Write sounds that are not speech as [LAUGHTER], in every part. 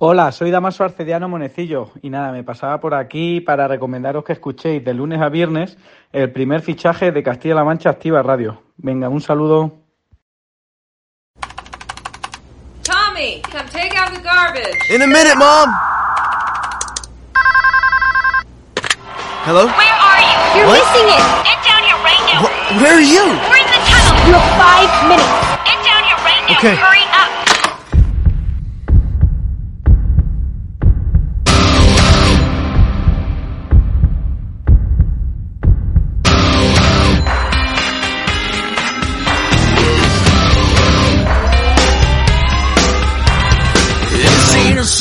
Hola, soy Damaso Arcediano Monecillo y nada, me pasaba por aquí para recomendaros que escuchéis de lunes a viernes el primer fichaje de Castilla-La Mancha Activa Radio. Venga, un saludo. Tommy, come take out the garbage. In a minute, Mom! Hello? Where are you? You're missing it. Get down here right now. Wh- where are you? We're in the tunnel. You have five minutes. Get down here right now. Okay. Hurry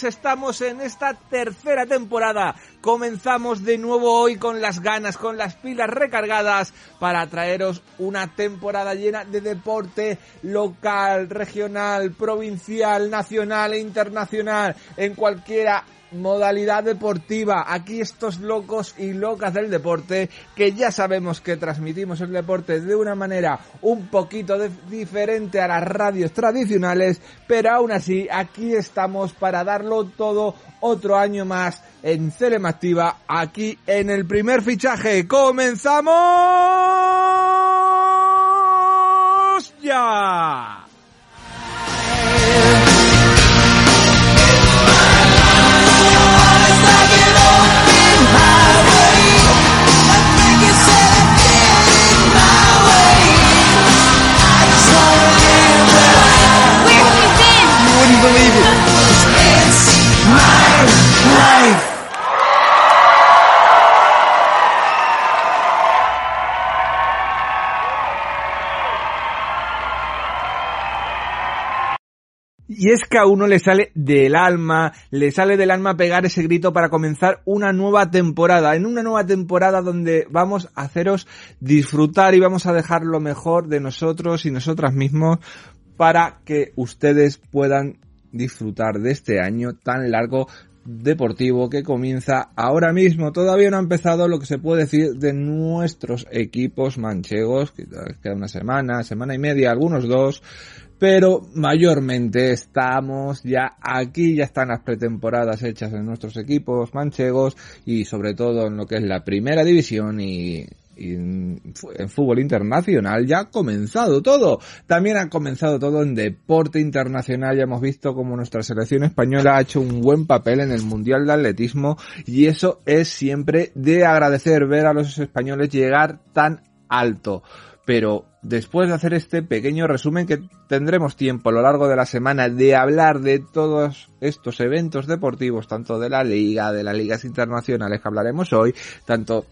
3. Estamos en esta tercera temporada. Comenzamos de nuevo hoy con las ganas, con las pilas recargadas para traeros una temporada llena de deporte local, regional, provincial, nacional e internacional en cualquiera modalidad deportiva. Aquí estos locos y locas del deporte que ya sabemos que transmitimos el deporte de una manera un poquito diferente a las radios tradicionales, pero aún así aquí estamos para darlo todo otro año más en Activa, aquí en el primer fichaje. ¡Comenzamos ya! Que a uno le sale del alma, le sale del alma pegar ese grito para comenzar una nueva temporada, en una nueva temporada donde vamos a haceros disfrutar y vamos a dejar lo mejor de nosotros y nosotras mismos para que ustedes puedan disfrutar de este año tan largo deportivo que comienza ahora mismo. Todavía no ha empezado lo que se puede decir de nuestros equipos manchegos, que queda una semana, semana y media, algunos dos, pero mayormente estamos ya aquí, ya están las pretemporadas hechas en nuestros equipos manchegos y sobre todo en lo que es la primera división y en fútbol internacional ya ha comenzado todo. También ha comenzado todo en deporte internacional. Ya hemos visto como nuestra selección española ha hecho un buen papel en el Mundial de Atletismo y eso es siempre de agradecer ver a los españoles llegar tan alto pero después de hacer este pequeño resumen que tendremos tiempo a lo largo de la semana de hablar de todos estos eventos deportivos, tanto de la liga, de las ligas internacionales que hablaremos hoy, tanto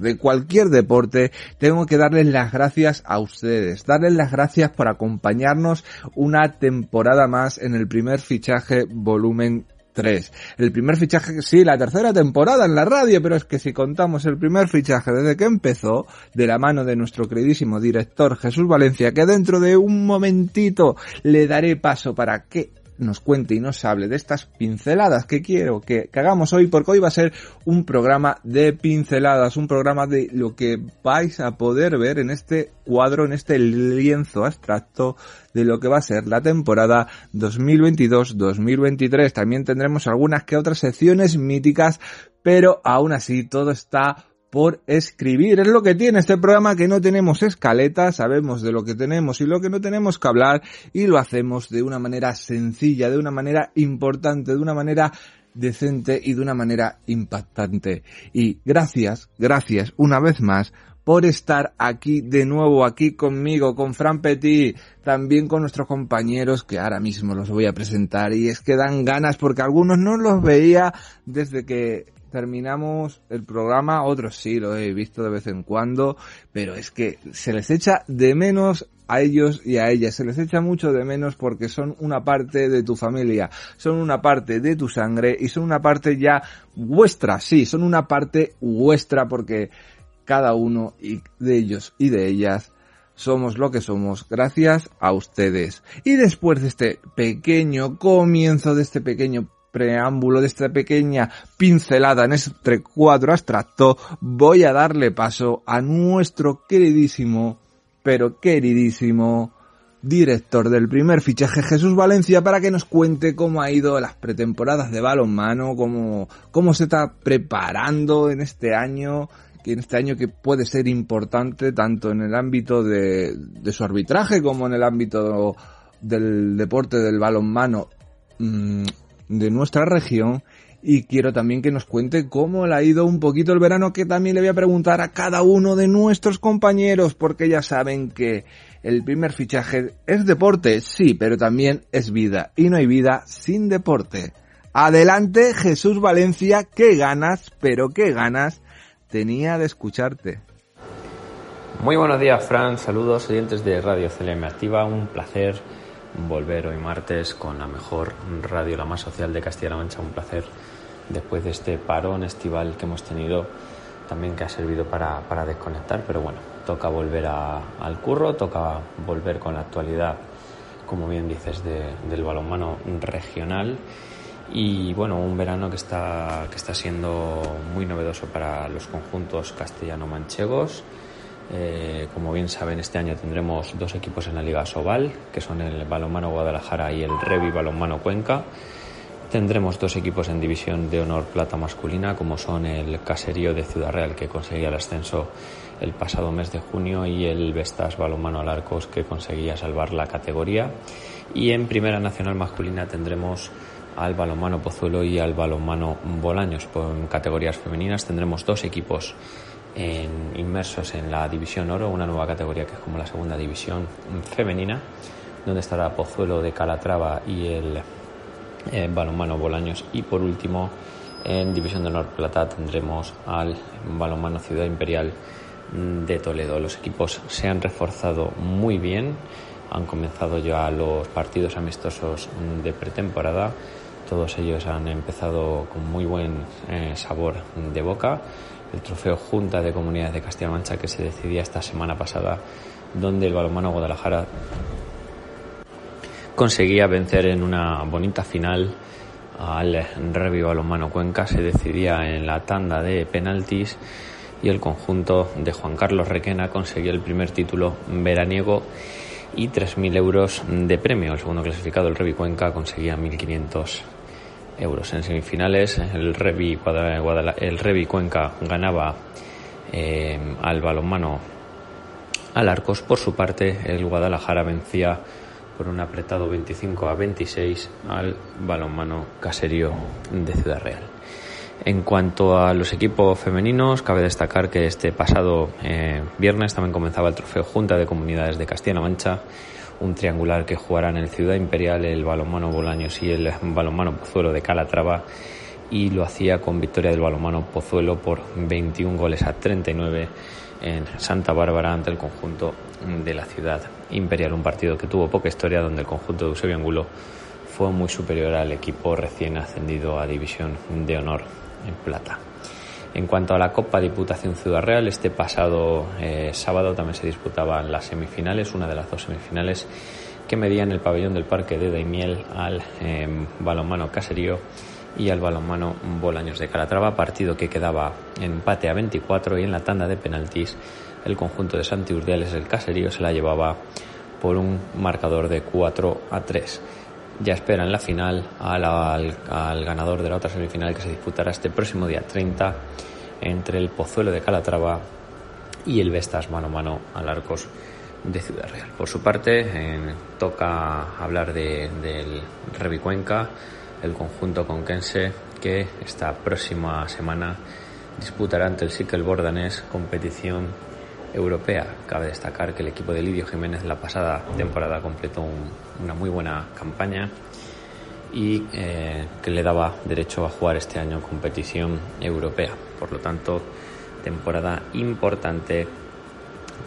de cualquier deporte, tengo que darles las gracias a ustedes, darles las gracias por acompañarnos una temporada más en el primer fichaje volumen el primer fichaje, sí, la tercera temporada en la radio, pero es que si contamos el primer fichaje desde que empezó, de la mano de nuestro queridísimo director Jesús Valencia, que dentro de un momentito le daré paso para que nos cuente y nos hable de estas pinceladas que quiero que, hagamos hoy, porque hoy va a ser un programa de pinceladas, un programa de lo que vais a poder ver en este cuadro, en este lienzo abstracto de lo que va a ser la temporada 2022-2023. También tendremos algunas que otras secciones míticas, pero aún así todo está por escribir. Es lo que tiene este programa que no tenemos escaleta, sabemos de lo que tenemos y lo que no tenemos que hablar y lo hacemos de una manera sencilla, de una manera importante, de una manera decente y de una manera impactante. Y gracias, gracias una vez más por estar aquí de nuevo, aquí conmigo, con Fran Petit, también con nuestros compañeros que ahora mismo los voy a presentar y es que dan ganas porque algunos no los veía desde que terminamos el programa, otros sí lo he visto de vez en cuando, pero es que se les echa de menos a ellos y a ellas, se les echa mucho de menos porque son una parte de tu familia, son una parte de tu sangre y son una parte ya vuestra, sí, son una parte vuestra porque cada uno de ellos y de ellas somos lo que somos gracias a ustedes. Y después de este pequeño comienzo, de este pequeño preámbulo de esta pequeña pincelada en este cuadro abstracto, voy a darle paso a nuestro queridísimo, pero queridísimo, director del primer fichaje Jesús Valencia para que nos cuente cómo ha ido las pretemporadas de balonmano, cómo, cómo se está preparando en este año, que en este año que puede ser importante tanto en el ámbito de, de su arbitraje como en el ámbito del deporte del balonmano. Mm, de nuestra región y quiero también que nos cuente cómo le ha ido un poquito el verano que también le voy a preguntar a cada uno de nuestros compañeros porque ya saben que el primer fichaje es deporte, sí, pero también es vida y no hay vida sin deporte. Adelante Jesús Valencia, qué ganas, pero qué ganas tenía de escucharte. Muy buenos días Fran, saludos oyentes de Radio CLM Activa, un placer volver hoy martes con la mejor radio, la más social de Castilla-La Mancha. Un placer después de este parón estival que hemos tenido, también que ha servido para, para desconectar, pero bueno, toca volver al curro, toca volver con la actualidad, como bien dices, del balonmano regional. Y bueno, un verano que está, que está siendo muy novedoso para los conjuntos castellano-manchegos eh, como bien saben, este año tendremos dos equipos en la Liga Sobal, que son el Balonmano Guadalajara y el Revi Balonmano Cuenca. Tendremos dos equipos en división de honor plata masculina, como son el Caserío de Ciudad Real, que conseguía el ascenso el pasado mes de junio, y el Vestas Balonmano Alarcos, que conseguía salvar la categoría. Y en Primera Nacional Masculina tendremos al balonmano Pozuelo y al balonmano Bolaños. En categorías femeninas tendremos dos equipos inmersos en la División Oro, una nueva categoría que es como la segunda división femenina, donde estará Pozuelo de Calatrava y el eh, balonmano Bolaños. Y por último, en División de Honor Plata tendremos al balonmano Ciudad Imperial de Toledo. Los equipos se han reforzado muy bien, han comenzado ya los partidos amistosos de pretemporada. Todos ellos han empezado con muy buen eh, sabor de boca el trofeo Junta de Comunidades de Castilla-La Mancha que se decidía esta semana pasada, donde el balonmano Guadalajara conseguía vencer en una bonita final al Revi Balonmano Cuenca se decidía en la tanda de penaltis y el conjunto de Juan Carlos Requena consiguió el primer título veraniego y 3.000 euros de premio. El segundo clasificado, el Revi Cuenca, conseguía 1.500 euros. En semifinales, el Revi, el Revi Cuenca ganaba eh, al balonmano al Arcos. Por su parte, el Guadalajara vencía por un apretado 25 a 26 al balonmano caserío de Ciudad Real. En cuanto a los equipos femeninos, cabe destacar que este pasado eh, viernes también comenzaba el trofeo Junta de Comunidades de Castilla-La Mancha, un triangular que jugarán el Ciudad Imperial, el balonmano Bolaños y el balonmano Pozuelo de Calatrava y lo hacía con victoria del balonmano Pozuelo por 21 goles a 39 en Santa Bárbara ante el conjunto de la Ciudad Imperial, un partido que tuvo poca historia donde el conjunto de Eusebio Angulo fue muy superior al equipo recién ascendido a División de Honor en Plata. En cuanto a la Copa Diputación Ciudad Real, este pasado eh, sábado también se disputaban las semifinales, una de las dos semifinales que medían el pabellón del Parque de Daimiel al eh, balonmano Caserío y al balonmano Bolaños de Calatrava, partido que quedaba en empate a 24 y en la tanda de penaltis el conjunto de Santi Urdiales, el Caserío, se la llevaba por un marcador de 4 a 3 ya espera en la final al, al, al, ganador de la otra semifinal que se disputará este próximo día 30 entre el Pozuelo de Calatrava y el Vestas mano a mano al Arcos de Ciudad Real. Por su parte, eh, toca hablar de, del Revicuenca, el conjunto conquense que esta próxima semana disputará ante el Sikel Bordanés competición europea. Cabe destacar que el equipo de Lidio Jiménez la pasada temporada completó un, una muy buena campaña y eh, que le daba derecho a jugar este año competición europea. Por lo tanto, temporada importante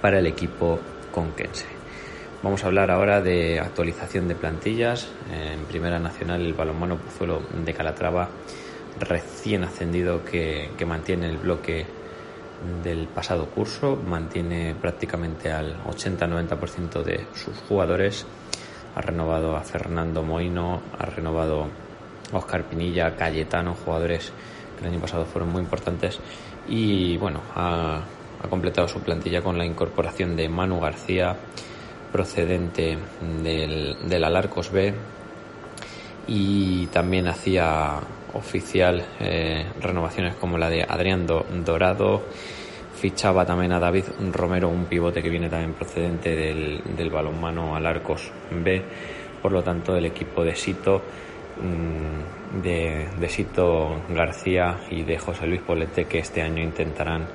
para el equipo conquense. Vamos a hablar ahora de actualización de plantillas. En Primera Nacional, el balonmano Pozuelo de Calatrava, recién ascendido, que mantiene el bloque del pasado curso, mantiene prácticamente al 80-90% de sus jugadores. Ha renovado a Fernando Moino, ha renovado a Oscar Pinilla, Cayetano, jugadores que el año pasado fueron muy importantes. Y bueno, ha, ha completado su plantilla con la incorporación de Manu García, procedente del, del Alarcos B, y también hacía oficial eh, renovaciones como la de Adrián Dorado, fichaba también a David Romero, un pivote que viene también procedente del, del balonmano al Arcos B. Por lo tanto, el equipo de Sito, mmm, de, de, Sito García y de José Luis Polete, que este año intentarán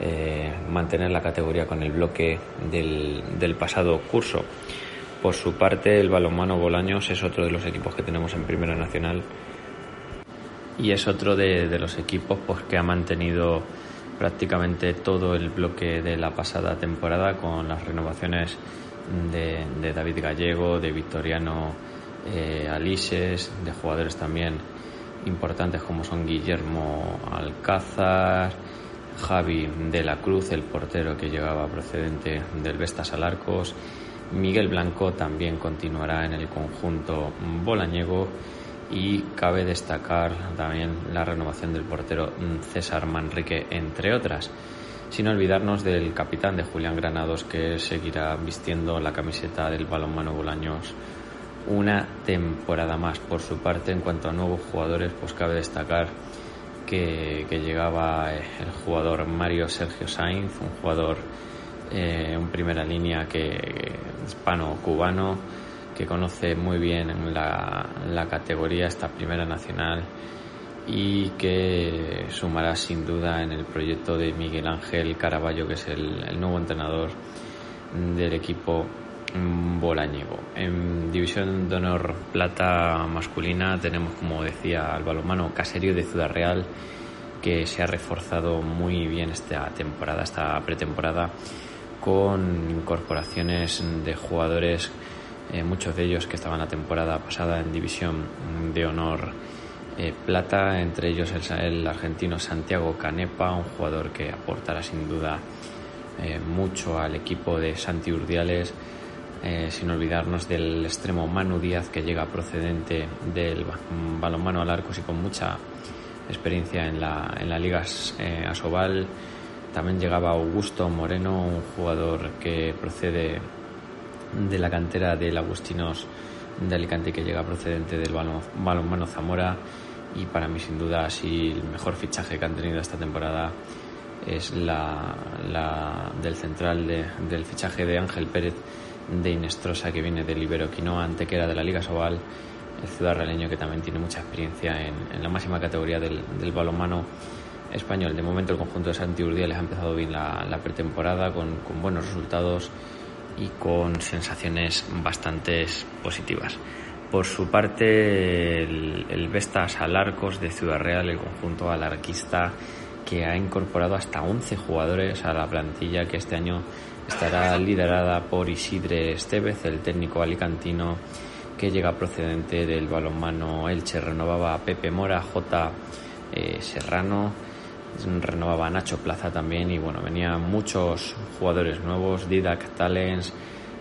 eh, mantener la categoría con el bloque del, del pasado curso. Por su parte, el balonmano Bolaños es otro de los equipos que tenemos en Primera Nacional y es otro de, de los equipos pues, que ha mantenido prácticamente todo el bloque de la pasada temporada con las renovaciones de, de David Gallego, de Victoriano eh, Alises, de jugadores también importantes como son Guillermo Alcázar, Javi de la Cruz, el portero que llegaba procedente del Vestas Alarcos, Miguel Blanco también continuará en el conjunto bolañego y cabe destacar también la renovación del portero César Manrique, entre otras. Sin olvidarnos del capitán de Julián Granados, que seguirá vistiendo la camiseta del balonmano Bolaños una temporada más. Por su parte, en cuanto a nuevos jugadores, pues cabe destacar que, que llegaba el jugador Mario Sergio Sainz, un jugador eh, en primera línea que hispano-cubano que conoce muy bien la, categoría, esta primera nacional, y que sumará sin duda en el proyecto de Miguel Ángel Caraballo, que es el, nuevo entrenador del equipo bolañego. En División de Honor Plata masculina tenemos, como decía, al balomano Caserío de Ciudad Real, que se ha reforzado muy bien esta temporada, esta pretemporada, con incorporaciones de jugadores eh, muchos de ellos que estaban la temporada pasada en división de honor eh, plata, entre ellos el, el, argentino Santiago Canepa, un jugador que aportará sin duda eh, mucho al equipo de Santi Urdiales, eh, sin olvidarnos del extremo Manu Díaz que llega procedente del balonmano al arcos y con mucha experiencia en la, en la Liga eh, Asobal. También llegaba Augusto Moreno, un jugador que procede de la cantera del Agustinos de Alicante que llega procedente del balonmano Zamora y para mí sin duda así el mejor fichaje que han tenido esta temporada es la, del central del fichaje de Ángel Pérez de Inestrosa que viene del Ibero Quinoa Antequera de la Liga Sobal el ciudad realeño que también tiene mucha experiencia en, la máxima categoría del, balonmano español. De momento el conjunto de Santi les ha empezado bien la, pretemporada con, buenos resultados y con sensaciones bastante positivas. Por su parte, el, Vestas Alarcos de Ciudad Real, el conjunto alarquista que ha incorporado hasta 11 jugadores a la plantilla que este año estará liderada por Isidre Estevez, el técnico alicantino que llega procedente del balonmano Elche. Renovaba a Pepe Mora, J. Eh, Serrano, renovaba a Nacho Plaza también y bueno, venían muchos jugadores nuevos, Didac Talents,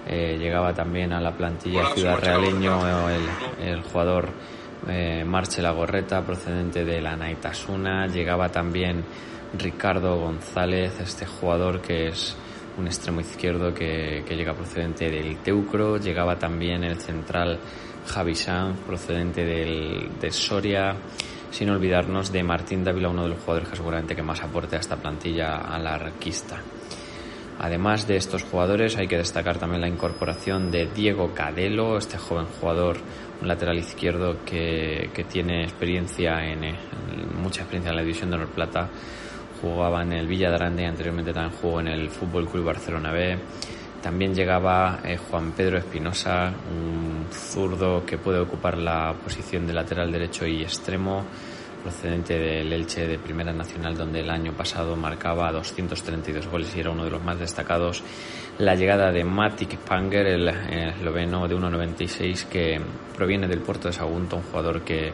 eh, llegaba también a la plantilla Ciudad Realeño el, jugador eh, Marche La Gorreta procedente de la Naitasuna, llegaba también Ricardo González, este jugador que es un extremo izquierdo que, llega procedente del Teucro, llegaba también el central Javi Sanz procedente del, de Soria, sin olvidarnos de Martín Dávila, uno de los jugadores que seguramente que más aporte a esta plantilla alarquista. Además de estos jugadores hay que destacar también la incorporación de Diego Cadelo, este joven jugador, un lateral izquierdo que, tiene experiencia en, mucha experiencia en la división de Honor Plata jugaba en el Villa y anteriormente también jugó en el Fútbol Club Barcelona B. También llegaba eh, Juan Pedro Espinosa, un zurdo que puede ocupar la posición de lateral derecho y extremo, procedente del Elche de Primera Nacional, donde el año pasado marcaba 232 goles y era uno de los más destacados. La llegada de Matic Panger, el esloveno de 1.96, que proviene del puerto de Sagunto, un jugador que,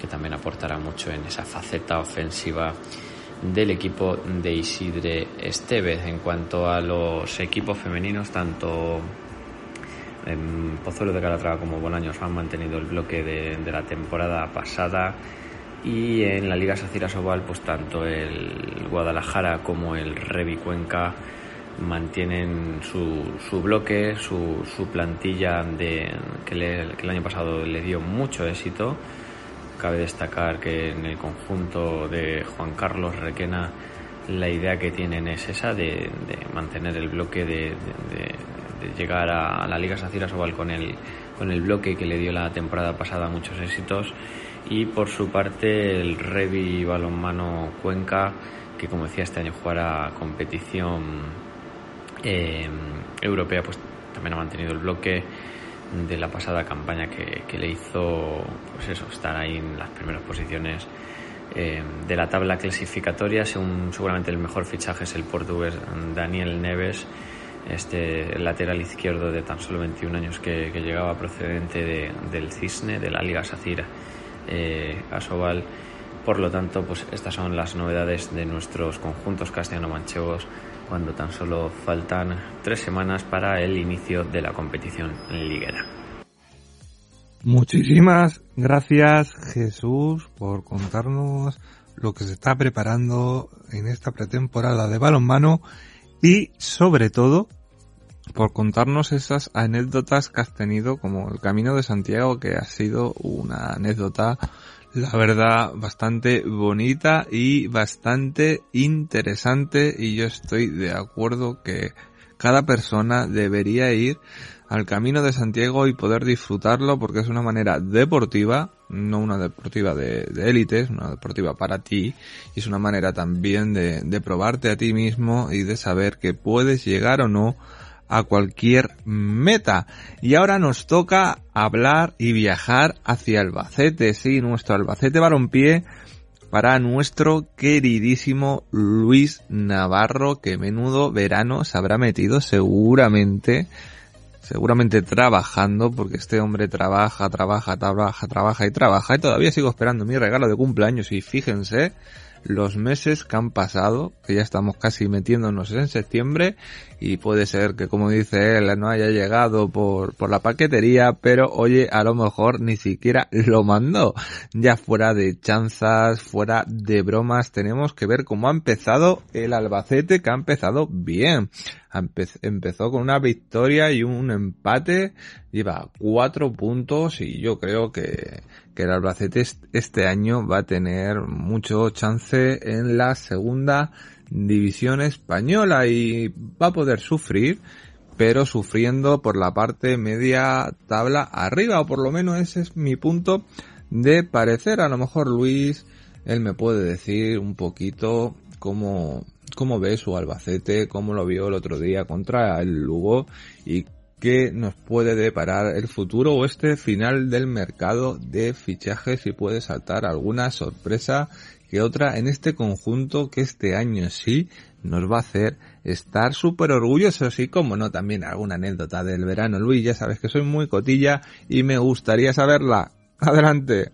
que también aportará mucho en esa faceta ofensiva del equipo de Isidre Estevez. En cuanto a los equipos femeninos, tanto en Pozuelo de Calatrava como Bolaños han mantenido el bloque de, la temporada pasada y en la Liga Sacira Sobal pues tanto el Guadalajara como el Revi Cuenca mantienen su, su bloque, su, su plantilla de, que, que el año pasado le dio mucho éxito Cabe destacar que en el conjunto de Juan Carlos Requena la idea que tienen es esa de, mantener el bloque, de, llegar a, la Liga Sacira Sobal con el, con el bloque que le dio la temporada pasada muchos éxitos. Y por su parte el Revi Balonmano Cuenca, que como decía este año jugará competición eh, europea, pues también ha mantenido el bloque de la pasada campaña que, le hizo pues eso, estar ahí en las primeras posiciones eh, de la tabla clasificatoria. Según, seguramente el mejor fichaje es el portugués Daniel Neves, este lateral izquierdo de tan solo 21 años que, llegaba procedente del Cisne, de la Liga Sacira eh. Por lo tanto, pues estas son las novedades de nuestros conjuntos castellano-manchegos cuando tan solo faltan tres semanas para el inicio de la competición liguera. Muchísimas gracias Jesús por contarnos lo que se está preparando en esta pretemporada de balonmano y sobre todo por contarnos esas anécdotas que has tenido como el Camino de Santiago que ha sido una anécdota la verdad, bastante bonita y bastante interesante y yo estoy de acuerdo que cada persona debería ir al Camino de Santiago y poder disfrutarlo porque es una manera deportiva, no una deportiva de élite, es una deportiva para ti y es una manera también de, de probarte a ti mismo y de saber que puedes llegar o no a cualquier meta. Y ahora nos toca hablar y viajar hacia Albacete, sí, nuestro Albacete Balompié para nuestro queridísimo Luis Navarro, que menudo verano se habrá metido seguramente, seguramente trabajando, porque este hombre trabaja, trabaja, trabaja, trabaja y trabaja, y todavía sigo esperando mi regalo de cumpleaños, y fíjense, los meses que han pasado, que ya estamos casi metiéndonos en septiembre y puede ser que como dice él no haya llegado por, por la paquetería, pero oye, a lo mejor ni siquiera lo mandó. Ya fuera de chanzas, fuera de bromas, tenemos que ver cómo ha empezado el Albacete, que ha empezado bien. Empezó con una victoria y un empate, lleva cuatro puntos y yo creo que, que el Albacete este año va a tener mucho chance en la segunda división española y va a poder sufrir, pero sufriendo por la parte media tabla arriba, o por lo menos ese es mi punto de parecer. A lo mejor Luis, él me puede decir un poquito cómo, cómo ve su Albacete, cómo lo vio el otro día contra el Lugo y qué nos puede deparar el futuro o este final del mercado de fichajes y puede saltar alguna sorpresa que otra en este conjunto que este año sí nos va a hacer estar súper orgullosos y como no también alguna anécdota del verano. Luis, ya sabes que soy muy cotilla y me gustaría saberla. Adelante.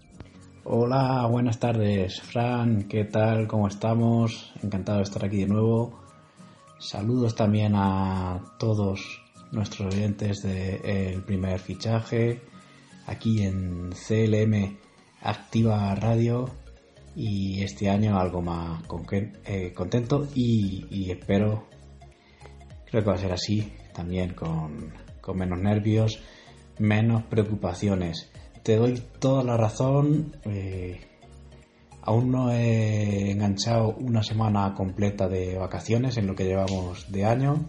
Hola, buenas tardes, Fran, ¿qué tal? ¿Cómo estamos? Encantado de estar aquí de nuevo. Saludos también a todos nuestros oyentes del primer fichaje aquí en CLM Activa Radio y este año algo más eh, contento y, espero, creo que va a ser así también con, con menos nervios, menos preocupaciones te doy toda la razón. Eh, aún no he enganchado una semana completa de vacaciones en lo que llevamos de año.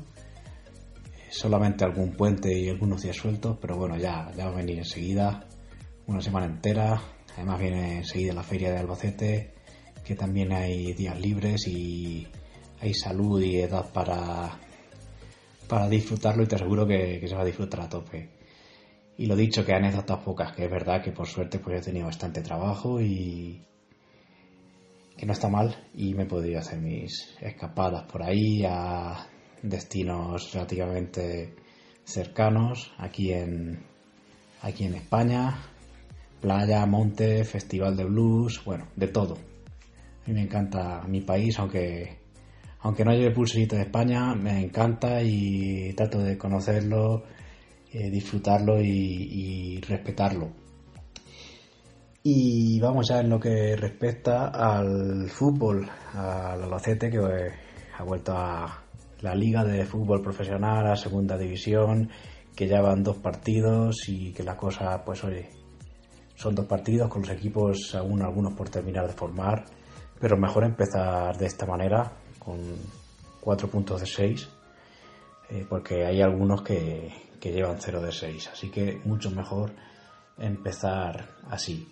Solamente algún puente y algunos días sueltos, pero bueno, ya, ya va a venir enseguida. Una semana entera. Además viene enseguida la feria de Albacete, que también hay días libres y hay salud y edad para, para disfrutarlo y te aseguro que se va a disfrutar a tope. Y lo dicho, que anécdotas pocas, que es verdad que por suerte pues he tenido bastante trabajo y que no está mal y me podido hacer mis escapadas por ahí a destinos relativamente cercanos aquí en aquí en España, playa, monte, festival de blues, bueno, de todo. A mí me encanta mi país, aunque aunque no lleve pulserita de España, me encanta y trato de conocerlo eh, disfrutarlo y, respetarlo. Y vamos ya en lo que respecta al fútbol, al Albacete que eh, ha vuelto a la liga de fútbol profesional, a segunda división, que ya van dos partidos y que la cosa, pues oye, son dos partidos con los equipos aún algunos por terminar de formar, pero mejor empezar de esta manera, con cuatro puntos de seis, eh, porque hay algunos que, llevan 0 de 6. Así que mucho mejor empezar así.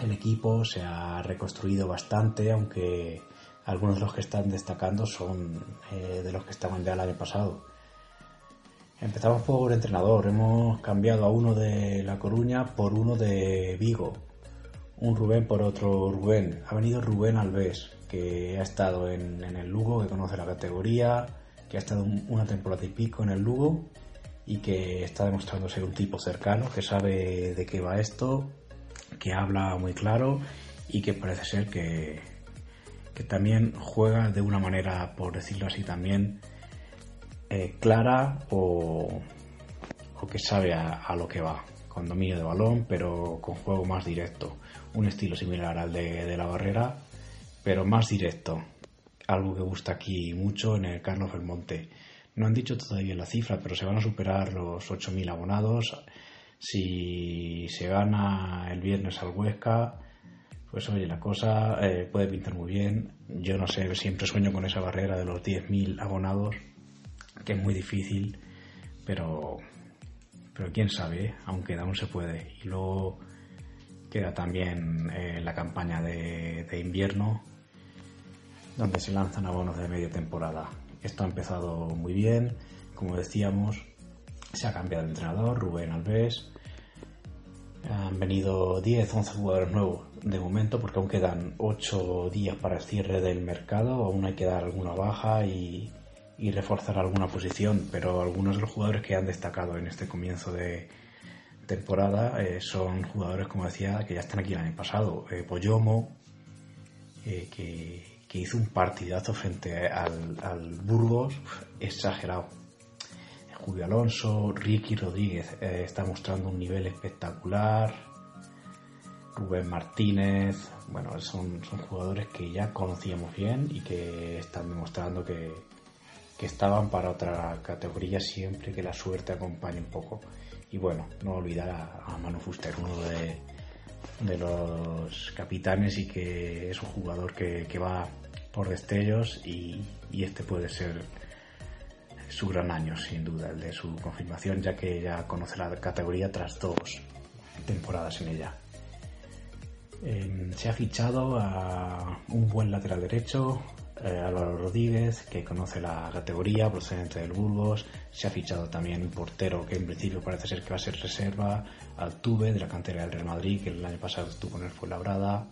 El equipo se ha reconstruido bastante, aunque algunos de los que están destacando son eh, de los que estaban ya el año pasado. Empezamos por entrenador, hemos cambiado a uno de La Coruña por uno de Vigo, un Rubén por otro Rubén. Ha venido Rubén Alves, que ha estado en, en el Lugo, que conoce la categoría, que ha estado una temporada y pico en el Lugo y que está demostrando ser un tipo cercano, que sabe de qué va esto, que habla muy claro y que parece ser que, que también juega de una manera, por decirlo así, también eh, clara o, o, que sabe a, lo que va, con dominio de balón, pero con juego más directo. Un estilo similar al de, de la barrera, pero más directo. Algo que gusta aquí mucho en el Carlos Belmonte no han dicho todavía la cifra, pero se van a superar los 8.000 abonados. Si se gana el viernes al Huesca, pues oye, la cosa eh, puede pintar muy bien. Yo no sé, siempre sueño con esa barrera de los 10.000 abonados, que es muy difícil, pero, pero quién sabe, aunque aún se puede. Y luego queda también eh, la campaña de, invierno, donde se lanzan abonos de media temporada. Esto ha empezado muy bien, como decíamos, se ha cambiado de entrenador, Rubén Alves. Han venido 10, 11 jugadores nuevos de momento, porque aún quedan 8 días para el cierre del mercado, aún hay que dar alguna baja y, reforzar alguna posición, pero algunos de los jugadores que han destacado en este comienzo de temporada eh, son jugadores, como decía, que ya están aquí el año pasado. Eh, Poyomo, eh, que, hizo un partidazo frente al, al Burgos exagerado. Julio Alonso, Ricky Rodríguez eh, está mostrando un nivel espectacular. Rubén Martínez, bueno, son, son jugadores que ya conocíamos bien y que están demostrando que, que estaban para otra categoría siempre que la suerte acompañe un poco. Y bueno, no olvidar a, a Manu Fuster, uno de, de los capitanes y que es un jugador que, que va por destellos y, y este puede ser su gran año, sin duda, el de su confirmación, ya que ya conoce la categoría tras dos temporadas en ella. Eh, se ha fichado a un buen lateral derecho, eh, Álvaro Rodríguez, que conoce la categoría procedente del Burgos. Se ha fichado también un portero que en principio parece ser que va a ser reserva, Altuve, de la cantera del Real Madrid, que el año pasado estuvo en el Fuenlabrada.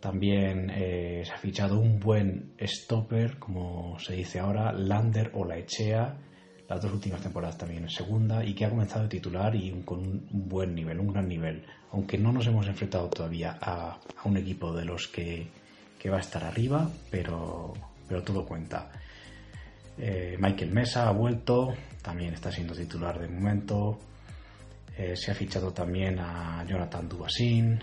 También eh, se ha fichado un buen stopper, como se dice ahora, Lander o Laechea, las dos últimas temporadas también en segunda, y que ha comenzado a titular y con un buen nivel, un gran nivel. Aunque no nos hemos enfrentado todavía a, a un equipo de los que, que va a estar arriba, pero, pero todo cuenta. Eh, Michael Mesa ha vuelto, también está siendo titular de momento. Eh, se ha fichado también a Jonathan Dubasín,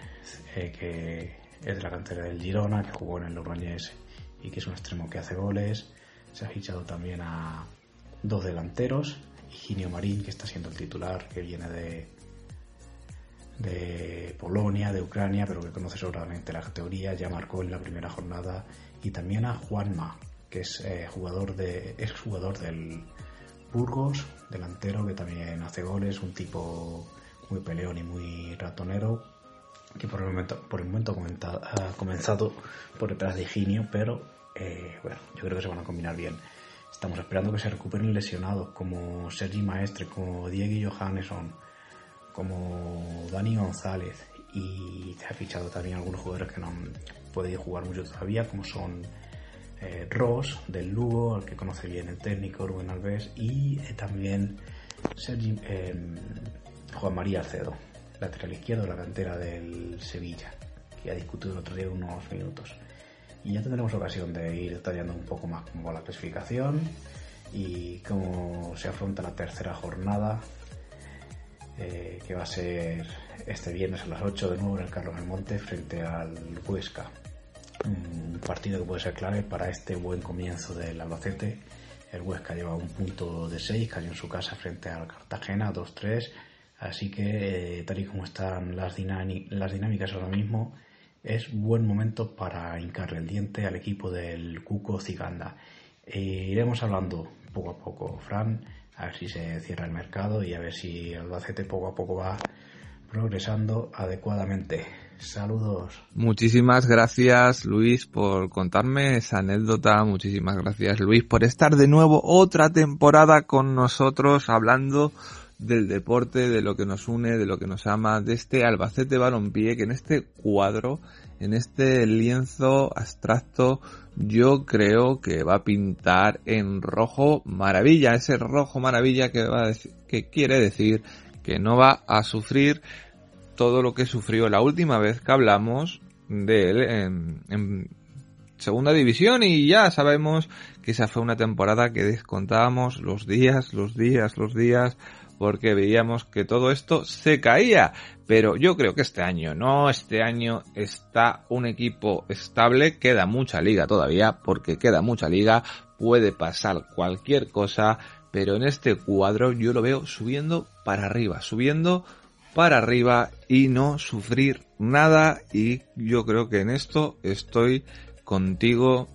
eh, que es de la cantera del Girona, que jugó en el Logroñés y que es un extremo que hace goles. Se ha fichado también a dos delanteros, Higinio Marín, que está siendo el titular, que viene de, de Polonia, de Ucrania, pero que conoce seguramente la categoría, ya marcó en la primera jornada, y también a Juanma, que es eh, jugador de, es jugador del Burgos, delantero que también hace goles, un tipo muy peleón y muy ratonero, que por el momento, por el momento ha comenzado por detrás de Higinio, pero eh, bueno, yo creo que se van a combinar bien. Estamos esperando que se recuperen lesionados como Sergi Maestre, como Diego Johannesson, como Dani González y se ha fichado también algunos jugadores que no han podido jugar mucho todavía, como son eh, Ross del Lugo, al que conoce bien el técnico Rubén Alves, y eh, también Sergi, eh, Juan María Alcedo, lateral izquierdo de la cantera del Sevilla, que ha discutido el otro día unos minutos. Y ya tendremos ocasión de ir detallando un poco más cómo la clasificación y cómo se afronta la tercera jornada eh, que va a ser este viernes a las 8 de nuevo en el Carlos Belmonte frente al Huesca. Un partido que puede ser clave para este buen comienzo del Albacete. El Huesca lleva un punto de 6, cayó en su casa frente al Cartagena 2-3. Así que, eh, tal y como están las, las dinámicas ahora mismo, es buen momento para hincarle el diente al equipo del Cuco Ciganda. E iremos hablando poco a poco, Fran, a ver si se cierra el mercado y a ver si Albacete poco a poco va progresando adecuadamente. Saludos. Muchísimas gracias Luis por contarme esa anécdota, muchísimas gracias Luis por estar de nuevo otra temporada con nosotros hablando del deporte, de lo que nos une, de lo que nos ama, de este Albacete Balompié que en este cuadro, en este lienzo abstracto, yo creo que va a pintar en rojo maravilla, ese rojo maravilla que va a que quiere decir que no va a sufrir todo lo que sufrió la última vez que hablamos de él en, en segunda división. Y ya sabemos que esa fue una temporada que descontábamos los días, los días, los días porque veíamos que todo esto se caía. Pero yo creo que este año no, este año está un equipo estable, queda mucha liga todavía, porque queda mucha liga, puede pasar cualquier cosa, pero en este cuadro yo lo veo subiendo para arriba, subiendo para arriba y no sufrir nada y yo creo que en esto estoy contigo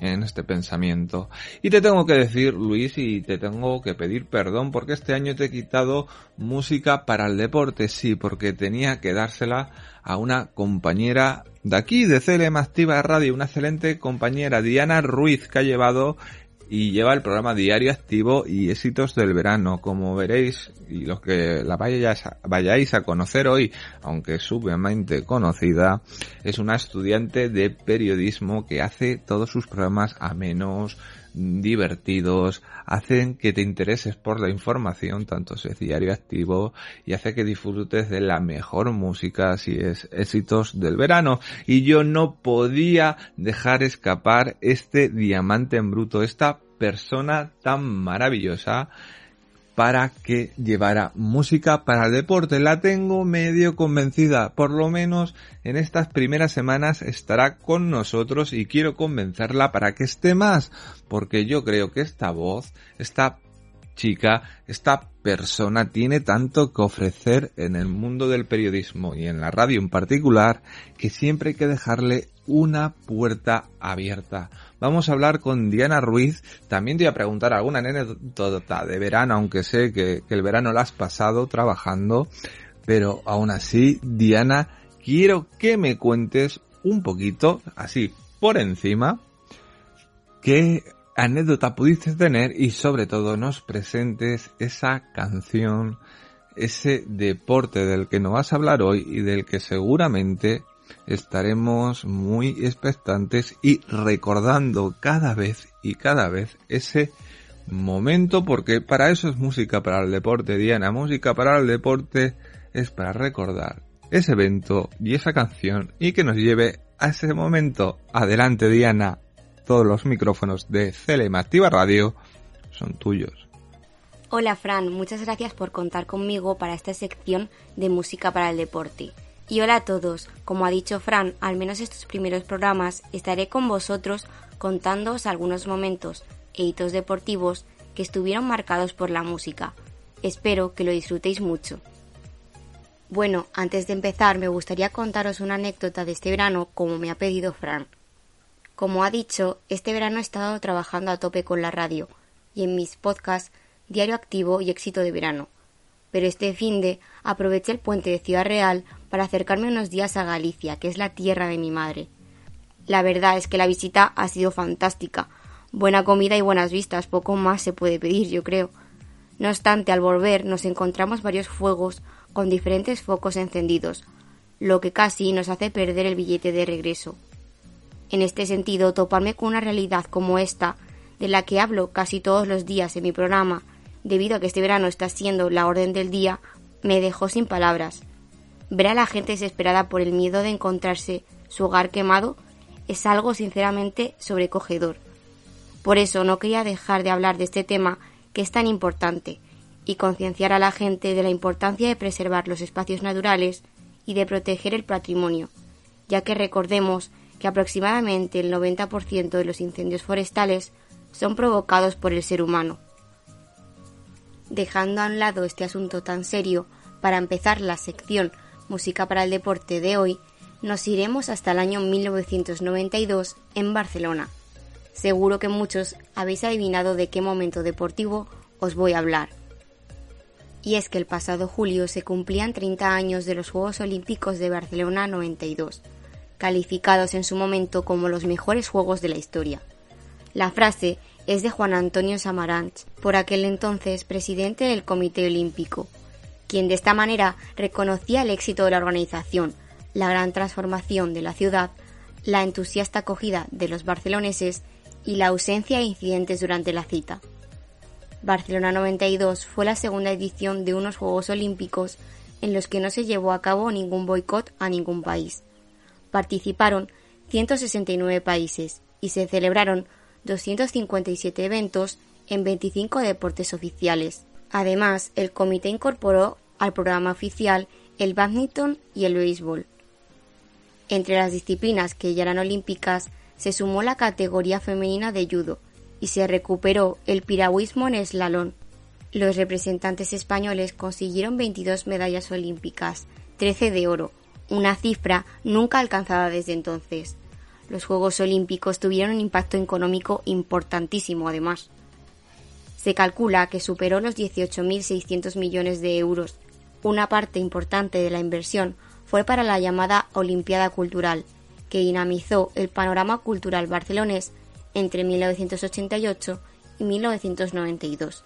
en este pensamiento. Y te tengo que decir, Luis, y te tengo que pedir perdón porque este año te he quitado música para el deporte, sí, porque tenía que dársela a una compañera de aquí, de CLM Activa Radio, una excelente compañera, Diana Ruiz, que ha llevado y lleva el programa Diario Activo y Éxitos del Verano. Como veréis, y los que la vayáis a, vayáis a conocer hoy, aunque subvemente conocida, es una estudiante de periodismo que hace todos sus programas a menos divertidos, hacen que te intereses por la información, tanto si es diario activo, y hace que disfrutes de la mejor música si es éxitos del verano. Y yo no podía dejar escapar este diamante en bruto, esta persona tan maravillosa para que llevara música para el deporte. La tengo medio convencida, por lo menos en estas primeras semanas estará con nosotros y quiero convencerla para que esté más, porque yo creo que esta voz, esta chica, esta persona tiene tanto que ofrecer en el mundo del periodismo y en la radio en particular que siempre hay que dejarle una puerta abierta. Vamos a hablar con Diana Ruiz. También te voy a preguntar alguna anécdota de verano, aunque sé que, el verano la has pasado trabajando. Pero aún así, Diana, quiero que me cuentes un poquito, así por encima, qué anécdota pudiste tener y sobre todo nos presentes esa canción, ese deporte del que nos vas a hablar hoy y del que seguramente estaremos muy expectantes y recordando cada vez y cada vez ese momento porque para eso es música para el deporte, Diana. Música para el deporte es para recordar ese evento y esa canción y que nos lleve a ese momento. Adelante, Diana. Todos los micrófonos de CLM Activa Radio son tuyos. Hola Fran, muchas gracias por contar conmigo para esta sección de música para el deporte. Y hola a todos, como ha dicho Fran, al menos estos primeros programas estaré con vosotros contándoos algunos momentos e hitos deportivos que estuvieron marcados por la música. Espero que lo disfrutéis mucho. Bueno, antes de empezar me gustaría contaros una anécdota de este verano como me ha pedido Fran. Como ha dicho, este verano he estado trabajando a tope con la radio y en mis podcasts Diario Activo y Éxito de Verano. Pero este fin de aproveché el puente de Ciudad Real para acercarme unos días a Galicia, que es la tierra de mi madre. La verdad es que la visita ha sido fantástica. Buena comida y buenas vistas, poco más se puede pedir, yo creo. No obstante, al volver nos encontramos varios fuegos con diferentes focos encendidos, lo que casi nos hace perder el billete de regreso. En este sentido, toparme con una realidad como esta, de la que hablo casi todos los días en mi programa, debido a que este verano está siendo la orden del día, me dejó sin palabras. Ver a la gente desesperada por el miedo de encontrarse su hogar quemado es algo sinceramente sobrecogedor. Por eso no quería dejar de hablar de este tema que es tan importante y concienciar a la gente de la importancia de preservar los espacios naturales y de proteger el patrimonio, ya que recordemos que aproximadamente el 90% de los incendios forestales son provocados por el ser humano. Dejando a un lado este asunto tan serio, para empezar la sección música para el deporte de hoy, nos iremos hasta el año 1992 en Barcelona. Seguro que muchos habéis adivinado de qué momento deportivo os voy a hablar. Y es que el pasado julio se cumplían 30 años de los Juegos Olímpicos de Barcelona 92, calificados en su momento como los mejores Juegos de la historia. La frase es de Juan Antonio Samaranch, por aquel entonces presidente del Comité Olímpico, quien de esta manera reconocía el éxito de la organización, la gran transformación de la ciudad, la entusiasta acogida de los barceloneses y la ausencia de incidentes durante la cita. Barcelona 92 fue la segunda edición de unos Juegos Olímpicos en los que no se llevó a cabo ningún boicot a ningún país. Participaron 169 países y se celebraron 257 eventos en 25 deportes oficiales. Además, el comité incorporó al programa oficial el badminton y el béisbol. Entre las disciplinas que ya eran olímpicas se sumó la categoría femenina de judo y se recuperó el piragüismo en slalom. Los representantes españoles consiguieron 22 medallas olímpicas, 13 de oro, una cifra nunca alcanzada desde entonces. Los Juegos Olímpicos tuvieron un impacto económico importantísimo además. Se calcula que superó los 18.600 millones de euros. Una parte importante de la inversión fue para la llamada Olimpiada Cultural, que dinamizó el panorama cultural barcelonés entre 1988 y 1992.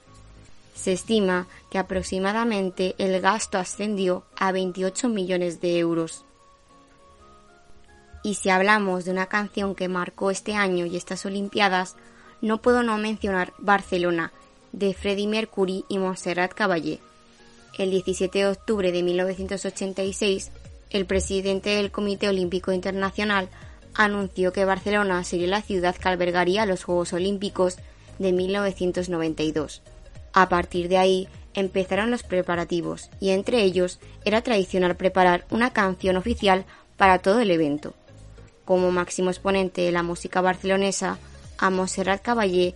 Se estima que aproximadamente el gasto ascendió a 28 millones de euros. Y si hablamos de una canción que marcó este año y estas Olimpiadas, no puedo no mencionar Barcelona, de Freddie Mercury y Montserrat Caballé. El 17 de octubre de 1986, el presidente del Comité Olímpico Internacional anunció que Barcelona sería la ciudad que albergaría los Juegos Olímpicos de 1992. A partir de ahí empezaron los preparativos y entre ellos era tradicional preparar una canción oficial para todo el evento. Como máximo exponente de la música barcelonesa, a Montserrat Caballé,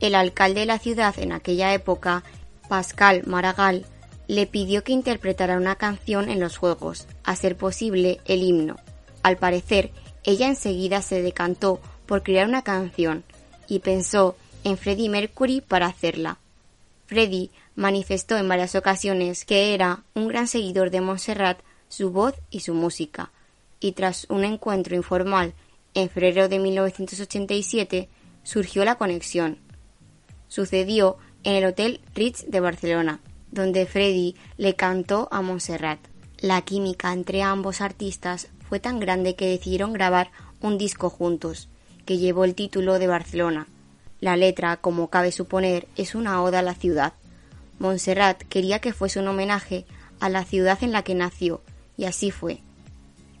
el alcalde de la ciudad en aquella época, Pascal Maragall, le pidió que interpretara una canción en los Juegos, a ser posible el himno. Al parecer, ella enseguida se decantó por crear una canción y pensó en Freddie Mercury para hacerla. Freddie manifestó en varias ocasiones que era un gran seguidor de Montserrat, su voz y su música, y tras un encuentro informal en febrero de 1987 surgió la conexión. Sucedió en el Hotel Ritz de Barcelona, donde Freddie le cantó a Montserrat. La química entre ambos artistas fue tan grande que decidieron grabar un disco juntos, que llevó el título de Barcelona. La letra, como cabe suponer, es una oda a la ciudad. Montserrat quería que fuese un homenaje a la ciudad en la que nació, y así fue.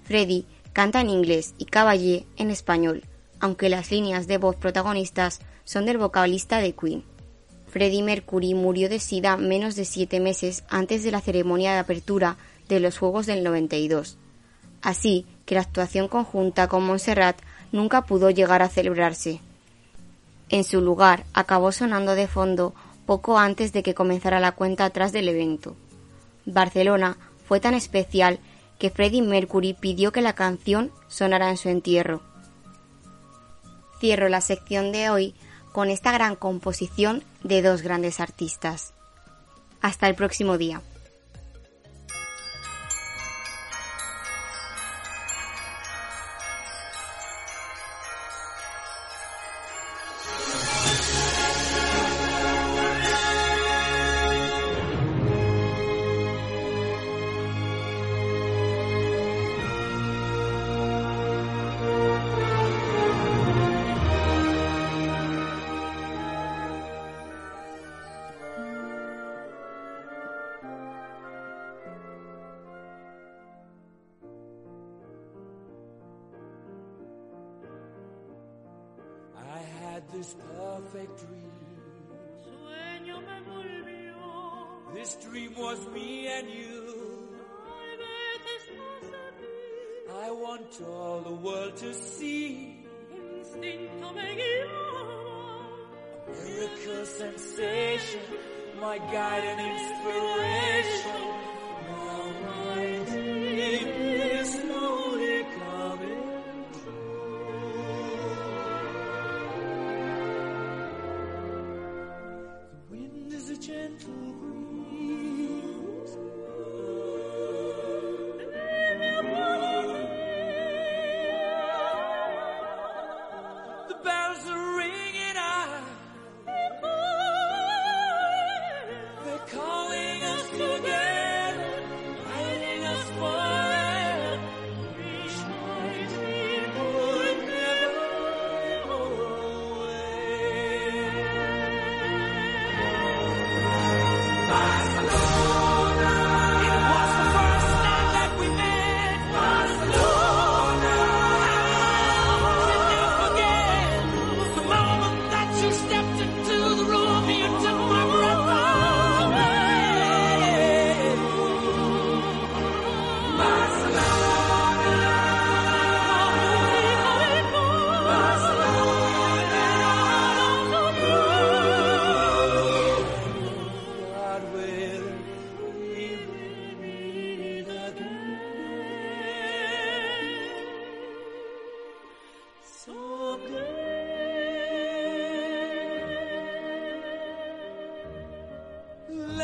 Freddy canta en inglés y Caballé en español, aunque las líneas de voz protagonistas son del vocalista de Queen. Freddie Mercury murió de sida menos de siete meses antes de la ceremonia de apertura de los Juegos del 92 así que la actuación conjunta con Montserrat nunca pudo llegar a celebrarse. En su lugar acabó sonando de fondo poco antes de que comenzara la cuenta atrás del evento. Barcelona fue tan especial que Freddie Mercury pidió que la canción sonara en su entierro. Cierro la sección de hoy con esta gran composición de dos grandes artistas. Hasta el próximo día.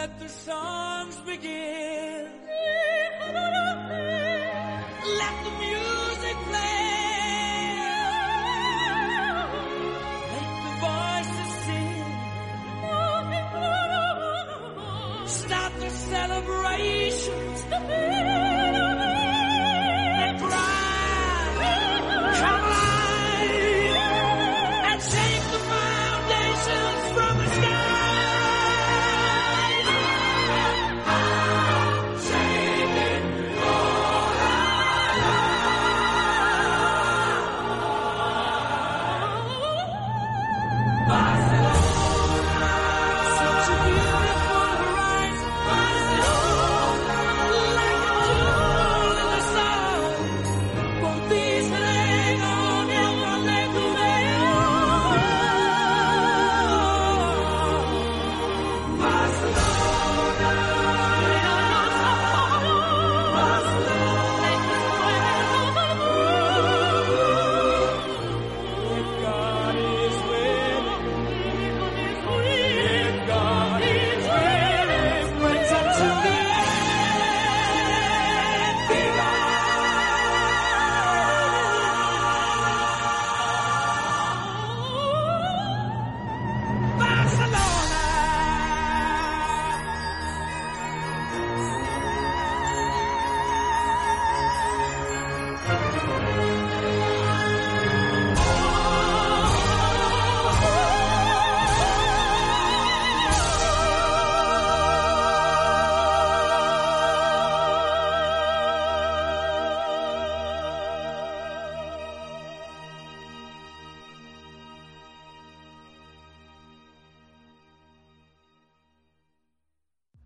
Let the songs begin. Let the music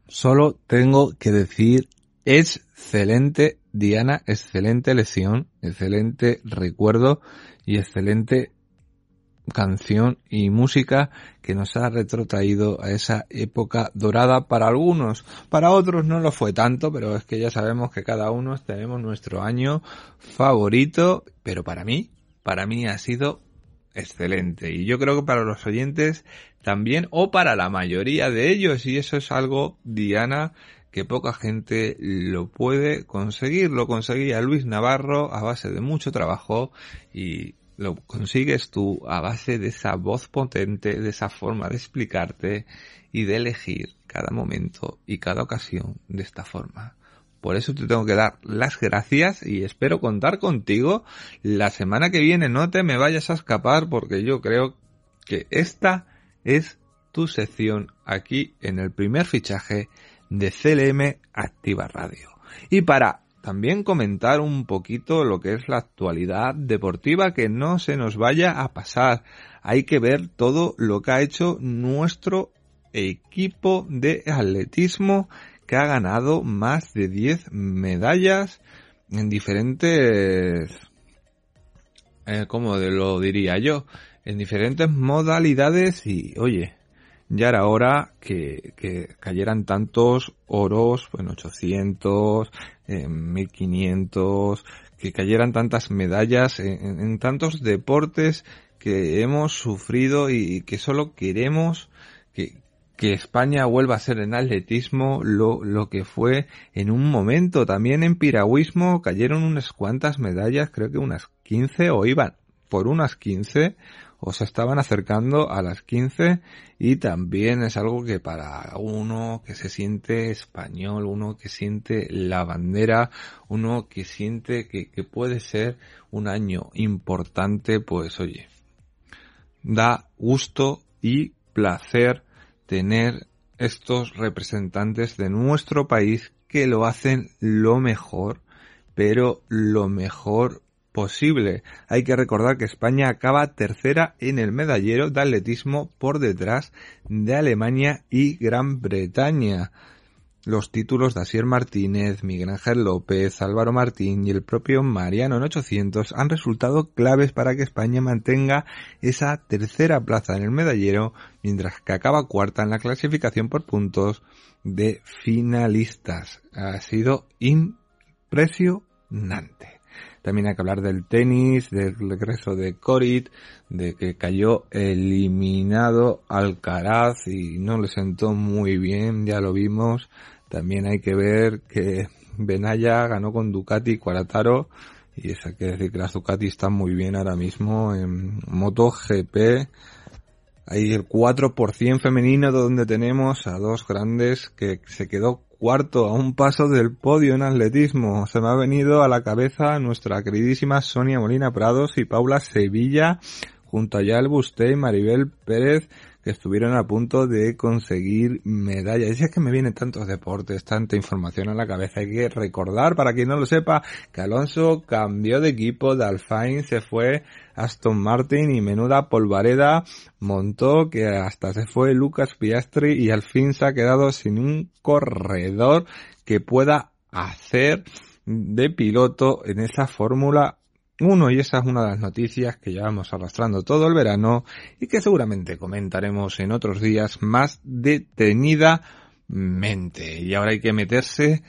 Solo tengo que decir excelente Diana, excelente lección, excelente recuerdo y excelente canción y música que nos ha retrotraído a esa época dorada. Para algunos, para otros no lo fue tanto, pero es que ya sabemos que cada uno tenemos nuestro año favorito, pero para mí, para mí ha sido excelente. Y yo creo que para los oyentes también o para la mayoría de ellos y eso es algo Diana que poca gente lo puede conseguir. Lo conseguía Luis Navarro a base de mucho trabajo y lo consigues tú a base de esa voz potente de esa forma de explicarte y de elegir cada momento y cada ocasión de esta forma por eso te tengo que dar las gracias y espero contar contigo la semana que viene. No te me vayas a escapar porque yo creo que esta es tu sección aquí en el primer fichaje de CLM Activa Radio. Y para también comentar un poquito lo que es la actualidad deportiva que no se nos vaya a pasar. Hay que ver todo lo que ha hecho nuestro equipo de atletismo que ha ganado más de 10 medallas en diferentes, eh, ¿cómo lo diría yo? En diferentes modalidades y, oye, ya era hora que, que cayeran tantos oros, en 800, en 1500, que cayeran tantas medallas en, tantos deportes que hemos sufrido y que solo queremos que, España vuelva a ser en atletismo lo, lo que fue en un momento. También en piragüismo cayeron unas cuantas medallas, creo que unas 15 o iban por unas 15 o se estaban acercando a las 15 y también es algo que para uno que se siente español, uno que siente la bandera, uno que siente que, que puede ser un año importante, pues oye, da gusto y placer tener estos representantes de nuestro país que lo hacen lo mejor, pero lo mejor posible. Hay que recordar que España acaba tercera en el medallero de atletismo por detrás de Alemania y Gran Bretaña. Los títulos de Asier Martínez, Miguel Ángel López, Álvaro Martín y el propio Mariano en 800 han resultado claves para que España mantenga esa tercera plaza en el medallero, mientras que acaba cuarta en la clasificación por puntos de finalistas. Ha sido impresionante. También hay que hablar del tenis, del regreso de Corit, de que cayó eliminado Alcaraz y no le sentó muy bien, ya lo vimos. También hay que ver que Benaya ganó con Ducati Cuarataro y eso quiere decir que las Ducati están muy bien ahora mismo en MotoGP. Hay el 4% femenino donde tenemos a dos grandes que se quedó cuarto a un paso del podio en atletismo. Se me ha venido a la cabeza nuestra queridísima Sonia Molina Prados y Paula Sevilla junto a Yal Busté y Maribel Pérez que estuvieron a punto de conseguir medallas. Y es que me vienen tantos deportes, tanta información a la cabeza. Hay que recordar, para quien no lo sepa, que Alonso cambió de equipo, de se fue Aston Martin y menuda polvareda montó que hasta se fue Lucas Piastri y al fin se ha quedado sin un corredor que pueda hacer de piloto en esa Fórmula 1 y esa es una de las noticias que llevamos arrastrando todo el verano y que seguramente comentaremos en otros días más detenidamente. Y ahora hay que meterse,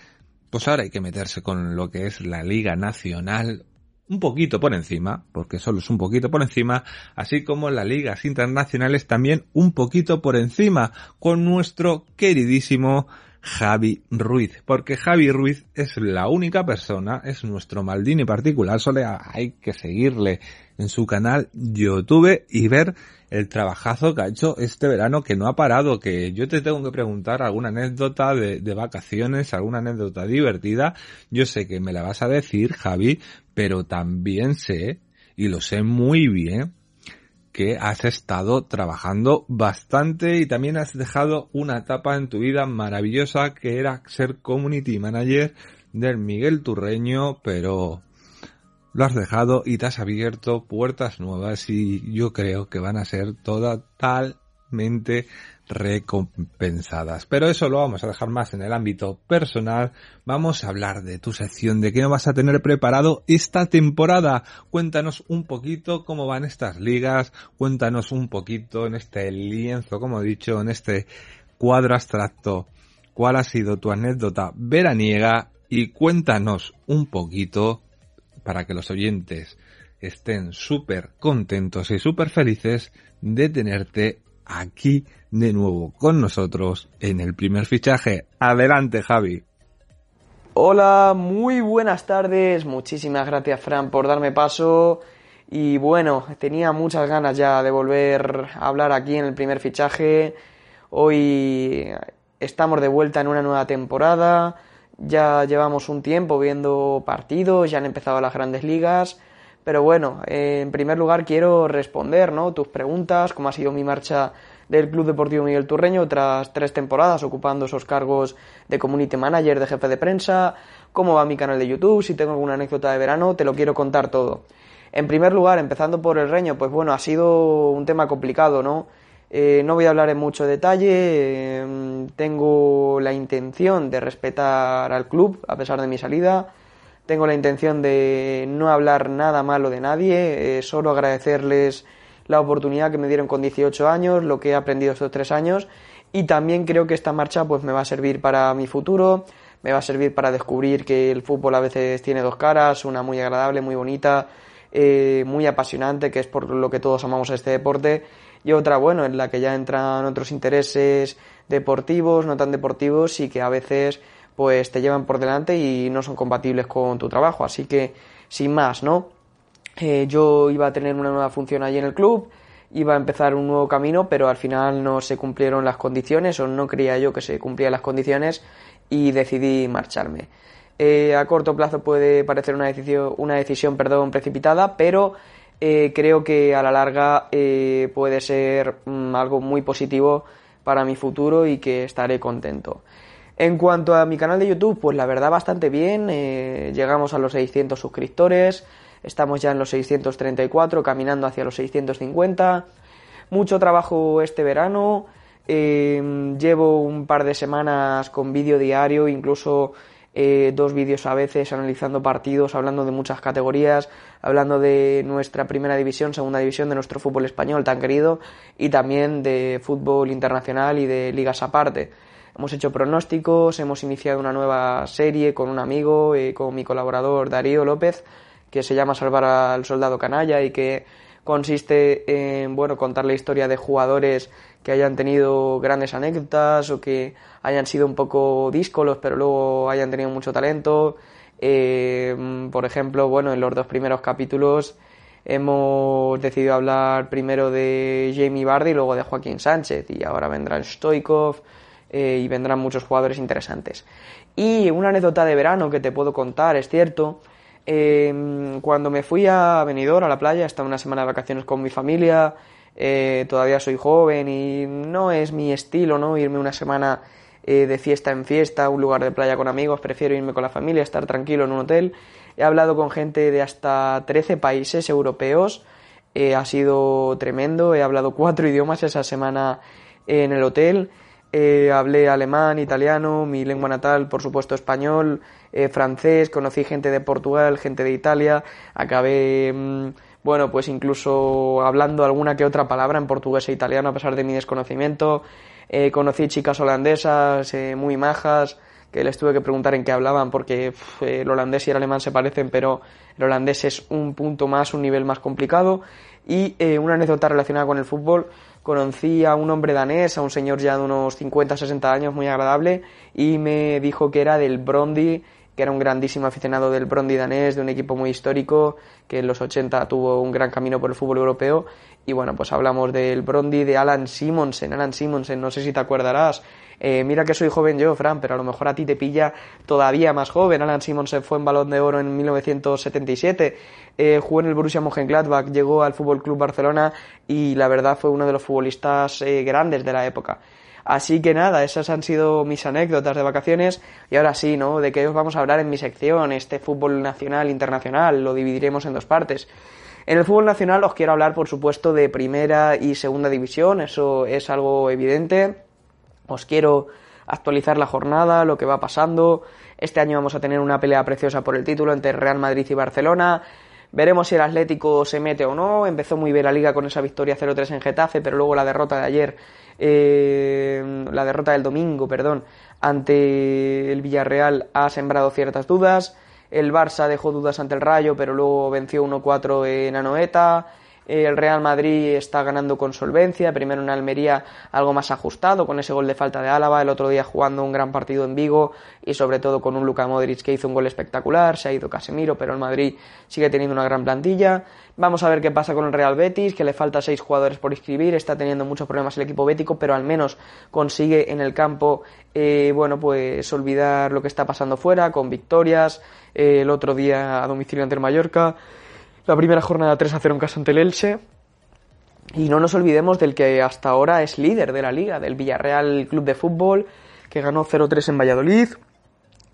pues ahora hay que meterse con lo que es la Liga Nacional un poquito por encima, porque solo es un poquito por encima, así como las ligas internacionales también un poquito por encima, con nuestro queridísimo Javi Ruiz, porque Javi Ruiz es la única persona, es nuestro Maldini particular, solo hay que seguirle en su canal YouTube y ver el trabajazo que ha hecho este verano que no ha parado, que yo te tengo que preguntar alguna anécdota de, de vacaciones, alguna anécdota divertida, yo sé que me la vas a decir, Javi, pero también sé, y lo sé muy bien, que has estado trabajando bastante y también has dejado una etapa en tu vida maravillosa que era ser community manager del Miguel Turreño, pero lo has dejado y te has abierto puertas nuevas y yo creo que van a ser totalmente recompensadas. Pero eso lo vamos a dejar más en el ámbito personal. Vamos a hablar de tu sección, de qué no vas a tener preparado esta temporada. Cuéntanos un poquito cómo van estas ligas, cuéntanos un poquito en este lienzo, como he dicho, en este cuadro abstracto, cuál ha sido tu anécdota veraniega y cuéntanos un poquito para que los oyentes estén súper contentos y súper felices de tenerte aquí de nuevo con nosotros en el primer fichaje. Adelante, Javi. Hola, muy buenas tardes. Muchísimas gracias, Fran, por darme paso. Y bueno, tenía muchas ganas ya de volver a hablar aquí en el primer fichaje. Hoy estamos de vuelta en una nueva temporada. Ya llevamos un tiempo viendo partidos, ya han empezado las grandes ligas. Pero bueno, en primer lugar quiero responder ¿no? tus preguntas, cómo ha sido mi marcha del Club Deportivo Miguel Turreño tras tres temporadas ocupando esos cargos de community manager, de jefe de prensa, cómo va mi canal de YouTube, si tengo alguna anécdota de verano, te lo quiero contar todo. En primer lugar, empezando por el Reño, pues bueno, ha sido un tema complicado, ¿no? Eh, no voy a hablar en mucho detalle, eh, tengo la intención de respetar al club a pesar de mi salida, tengo la intención de no hablar nada malo de nadie, eh, solo agradecerles la oportunidad que me dieron con 18 años, lo que he aprendido estos tres años y también creo que esta marcha pues me va a servir para mi futuro, me va a servir para descubrir que el fútbol a veces tiene dos caras, una muy agradable, muy bonita, eh, muy apasionante, que es por lo que todos amamos este deporte, y otra, bueno, en la que ya entran otros intereses deportivos, no tan deportivos, y que a veces pues te llevan por delante y no son compatibles con tu trabajo. Así que, sin más, ¿no? Eh, yo iba a tener una nueva función allí en el club, iba a empezar un nuevo camino, pero al final no se cumplieron las condiciones, o no creía yo que se cumplían las condiciones, y decidí marcharme. Eh, a corto plazo puede parecer una decisión, una decisión perdón, precipitada, pero eh, creo que a la larga puede ser mm, algo muy positivo para mi futuro y que estaré contento. En cuanto a mi canal de YouTube, pues la verdad bastante bien. llegamos a los 600 suscriptores. Estamos ya en los 634, caminando hacia los 650. Mucho trabajo este verano. eh, llevo un par de semanas con vídeo diario, incluso eh, dos vídeos a veces analizando partidos, hablando de muchas categorías, hablando de nuestra primera división, segunda división, de nuestro fútbol español tan querido y también de fútbol internacional y de ligas aparte. Hemos hecho pronósticos, hemos iniciado una nueva serie con un amigo, eh, con mi colaborador Darío López, que se llama Salvar al Soldado Canalla y que consiste en bueno contar la historia de jugadores que hayan tenido grandes anécdotas o que hayan sido un poco díscolos pero luego hayan tenido mucho talento. Eh, por ejemplo, bueno, en los dos primeros capítulos hemos decidido hablar primero de Jamie Vardy y luego de Joaquín Sánchez y ahora vendrán Stoikov eh, y vendrán muchos jugadores interesantes. Y una anécdota de verano que te puedo contar, es cierto, eh, cuando me fui a Benidorm, a la playa, estaba una semana de vacaciones con mi familia, eh, todavía soy joven y no es mi estilo, ¿no? Irme una semana eh, de fiesta en fiesta, un lugar de playa con amigos, prefiero irme con la familia, estar tranquilo en un hotel. He hablado con gente de hasta 13 países europeos, eh, ha sido tremendo, he hablado [LAUGHS] cuatro idiomas esa semana en el hotel. Eh, hablé alemán, italiano, mi lengua natal, por supuesto, español, eh, francés, conocí gente de Portugal, gente de Italia, acabé, mm, bueno, pues incluso hablando alguna que otra palabra en portugués e italiano a pesar de mi desconocimiento. Eh, conocí chicas holandesas eh, muy majas, que les tuve que preguntar en qué hablaban porque eh, el holandés y el alemán se parecen, pero el holandés es un punto más, un nivel más complicado. Y eh, una anécdota relacionada con el fútbol, conocí a un hombre danés, a un señor ya de unos 50, 60 años, muy agradable, y me dijo que era del Brondi, que era un grandísimo aficionado del Brondi danés, de un equipo muy histórico, que en los 80 tuvo un gran camino por el fútbol europeo. Y bueno, pues hablamos del Brondi de Alan Simonsen. Alan Simonsen, no sé si te acordarás. Eh, mira que soy joven yo, Fran, pero a lo mejor a ti te pilla todavía más joven. Alan Simonsen fue en Balón de Oro en 1977. Eh, jugó en el Borussia Mönchengladbach, llegó al Fútbol Club Barcelona y la verdad fue uno de los futbolistas eh, grandes de la época. Así que nada, esas han sido mis anécdotas de vacaciones. Y ahora sí, ¿no? ¿De qué os vamos a hablar en mi sección? Este fútbol nacional, internacional, lo dividiremos en dos partes. En el fútbol nacional os quiero hablar, por supuesto, de primera y segunda división, eso es algo evidente. Os quiero actualizar la jornada, lo que va pasando. Este año vamos a tener una pelea preciosa por el título entre Real Madrid y Barcelona. Veremos si el Atlético se mete o no. Empezó muy bien la liga con esa victoria 0-3 en Getafe, pero luego la derrota de ayer, eh, la derrota del domingo, perdón, ante el Villarreal ha sembrado ciertas dudas. El Barça dejó dudas ante el Rayo, pero luego venció 1-4 en Anoeta. El Real Madrid está ganando con solvencia, primero en Almería algo más ajustado, con ese gol de falta de Álava, el otro día jugando un gran partido en Vigo y sobre todo con un Luka Modric que hizo un gol espectacular, se ha ido Casemiro, pero el Madrid sigue teniendo una gran plantilla. Vamos a ver qué pasa con el Real Betis, que le falta seis jugadores por inscribir, está teniendo muchos problemas el equipo bético, pero al menos consigue en el campo, eh, bueno, pues olvidar lo que está pasando fuera, con victorias, eh, el otro día a domicilio ante el Mallorca, la primera jornada 3 a 0 en casa ante el Elche. Y no nos olvidemos del que hasta ahora es líder de la liga, del Villarreal Club de Fútbol, que ganó 0-3 en Valladolid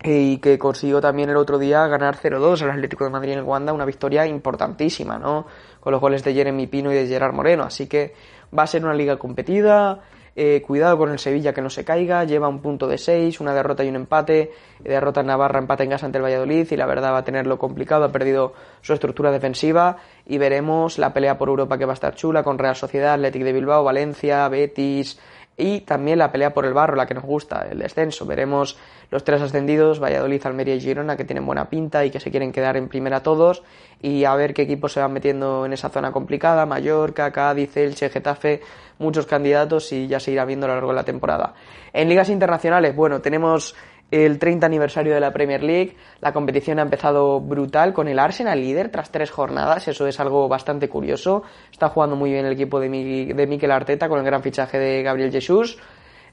y que consiguió también el otro día ganar 0-2 al Atlético de Madrid en el Wanda, una victoria importantísima, ¿no? Con los goles de Jeremy Pino y de Gerard Moreno. Así que va a ser una liga competida. Eh, cuidado con el Sevilla que no se caiga, lleva un punto de 6, una derrota y un empate, derrota en Navarra, empate en casa ante el Valladolid y la verdad va a tenerlo complicado, ha perdido su estructura defensiva y veremos la pelea por Europa que va a estar chula con Real Sociedad, Athletic de Bilbao, Valencia, Betis y también la pelea por el barro, la que nos gusta, el descenso. Veremos los tres ascendidos, Valladolid, Almería y Girona, que tienen buena pinta y que se quieren quedar en primera todos y a ver qué equipos se van metiendo en esa zona complicada, Mallorca, Cádiz, Elche, Getafe, muchos candidatos y ya se irá viendo a lo largo de la temporada. En ligas internacionales, bueno, tenemos el 30 aniversario de la Premier League. La competición ha empezado brutal con el Arsenal líder tras tres jornadas. Eso es algo bastante curioso. Está jugando muy bien el equipo de, Mi- de Mikel Arteta con el gran fichaje de Gabriel Jesus.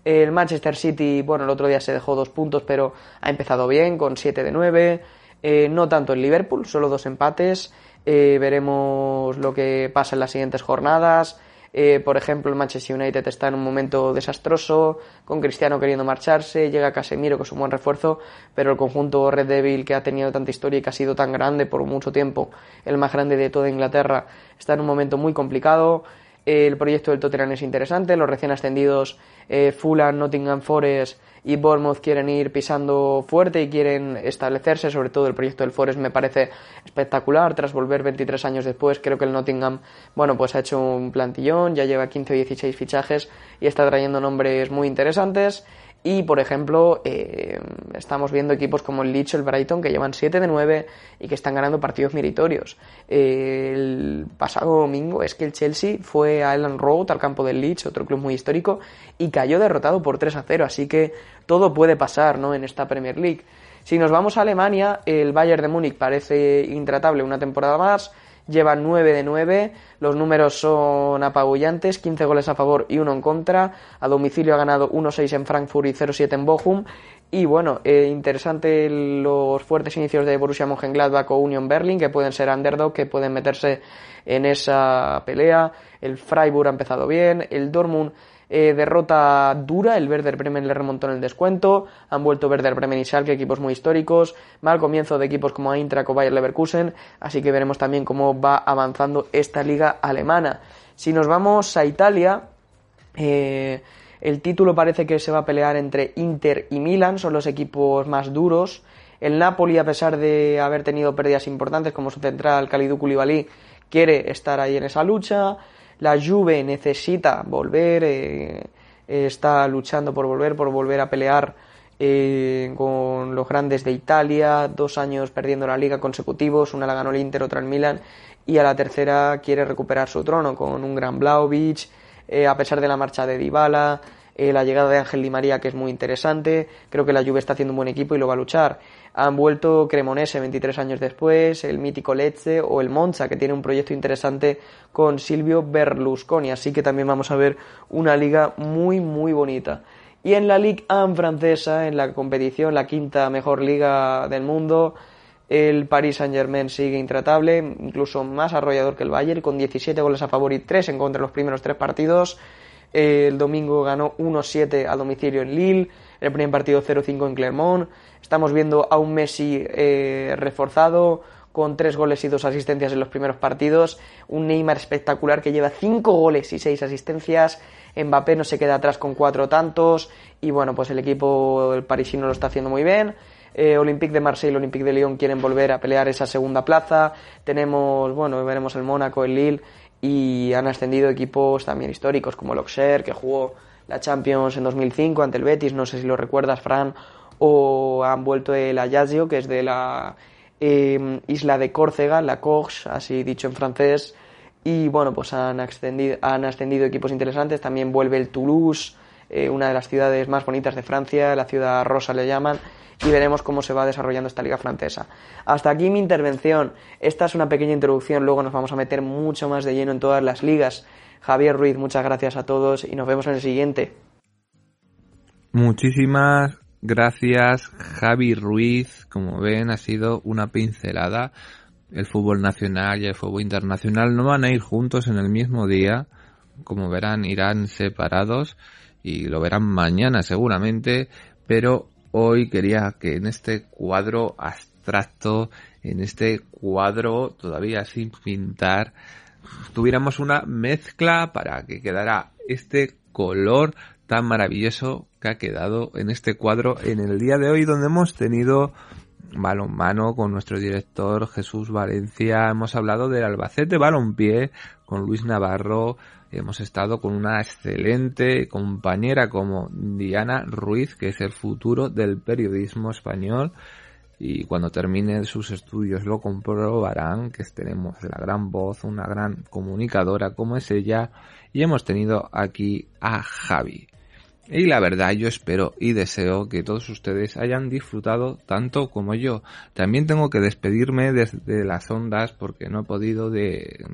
El Manchester City, bueno, el otro día se dejó dos puntos, pero ha empezado bien con 7 de 9. Eh, no tanto el Liverpool, solo dos empates. Eh, veremos lo que pasa en las siguientes jornadas. Eh, por ejemplo, el Manchester United está en un momento desastroso, con Cristiano queriendo marcharse, llega Casemiro, que es un buen refuerzo, pero el conjunto Red Devil, que ha tenido tanta historia y que ha sido tan grande por mucho tiempo, el más grande de toda Inglaterra, está en un momento muy complicado. El proyecto del Tottenham es interesante, los recién ascendidos eh, Fulham, Nottingham Forest y Bournemouth quieren ir pisando fuerte y quieren establecerse, sobre todo el proyecto del Forest me parece espectacular, tras volver 23 años después, creo que el Nottingham, bueno, pues ha hecho un plantillón, ya lleva 15 o 16 fichajes y está trayendo nombres muy interesantes. Y, por ejemplo, eh, estamos viendo equipos como el Leeds o el Brighton que llevan 7 de 9 y que están ganando partidos meritorios. El pasado domingo es que el Chelsea fue a Ellen Road, al campo del Leeds, otro club muy histórico, y cayó derrotado por 3 a 0. Así que todo puede pasar ¿no? en esta Premier League. Si nos vamos a Alemania, el Bayern de Múnich parece intratable una temporada más lleva 9 de 9, los números son apabullantes, 15 goles a favor y 1 en contra, a domicilio ha ganado 1-6 en Frankfurt y 0-7 en Bochum, y bueno, eh, interesante los fuertes inicios de Borussia Mönchengladbach o Union Berlin, que pueden ser underdog, que pueden meterse en esa pelea, el Freiburg ha empezado bien, el Dortmund eh, derrota dura, el Werder Bremen le remontó en el descuento, han vuelto Werder Bremen y Schalke, equipos muy históricos, mal comienzo de equipos como Eintracht o Bayer Leverkusen, así que veremos también cómo va avanzando esta liga alemana. Si nos vamos a Italia, eh, el título parece que se va a pelear entre Inter y Milan, son los equipos más duros. El Napoli, a pesar de haber tenido pérdidas importantes como su central Kalidou Koulibaly, quiere estar ahí en esa lucha. La Juve necesita volver, eh, está luchando por volver, por volver a pelear eh, con los grandes de Italia, dos años perdiendo la liga consecutivos, una la ganó el Inter, otra el Milan, y a la tercera quiere recuperar su trono con un gran Blaovic, eh, a pesar de la marcha de Dybala, eh, la llegada de Ángel Di María, que es muy interesante. Creo que la Juve está haciendo un buen equipo y lo va a luchar. Han vuelto Cremonese 23 años después, el mítico Lecce o el Monza, que tiene un proyecto interesante con Silvio Berlusconi. Así que también vamos a ver una liga muy, muy bonita. Y en la Ligue 1 francesa, en la competición, la quinta mejor liga del mundo, el Paris Saint-Germain sigue intratable, incluso más arrollador que el Bayern, con 17 goles a favor y 3 en contra de los primeros tres partidos. El domingo ganó 1-7 a domicilio en Lille, el primer partido 0-5 en Clermont. Estamos viendo a un Messi eh, reforzado, con tres goles y dos asistencias en los primeros partidos. Un Neymar espectacular que lleva cinco goles y seis asistencias. Mbappé no se queda atrás con cuatro tantos. Y bueno, pues el equipo parisino lo está haciendo muy bien. Eh, Olympique de Marsella y Olympique de Lyon quieren volver a pelear esa segunda plaza. Tenemos, bueno, veremos el Mónaco, el Lille y han ascendido equipos también históricos como el Auxerre, que jugó la Champions en 2005 ante el Betis, no sé si lo recuerdas, Fran, o han vuelto el Ajaccio, que es de la eh, isla de Córcega, la Cox, así dicho en francés, y bueno, pues han ascendido, han ascendido equipos interesantes, también vuelve el Toulouse, eh, una de las ciudades más bonitas de Francia, la ciudad rosa le llaman, y veremos cómo se va desarrollando esta liga francesa. Hasta aquí mi intervención. Esta es una pequeña introducción, luego nos vamos a meter mucho más de lleno en todas las ligas. Javier Ruiz, muchas gracias a todos y nos vemos en el siguiente. Muchísimas gracias Javi Ruiz. Como ven, ha sido una pincelada. El fútbol nacional y el fútbol internacional no van a ir juntos en el mismo día. Como verán, irán separados y lo verán mañana seguramente. Pero hoy quería que en este cuadro abstracto, en este cuadro todavía sin pintar, tuviéramos una mezcla para que quedara este color tan maravilloso que ha quedado en este cuadro en el día de hoy donde hemos tenido balonmano con nuestro director Jesús Valencia, hemos hablado del Albacete Balompié con Luis Navarro, hemos estado con una excelente compañera como Diana Ruiz, que es el futuro del periodismo español y cuando termine sus estudios lo comprobarán que tenemos la gran voz, una gran comunicadora como es ella y hemos tenido aquí a Javi. Y la verdad yo espero y deseo que todos ustedes hayan disfrutado tanto como yo. También tengo que despedirme desde las ondas porque no he podido de,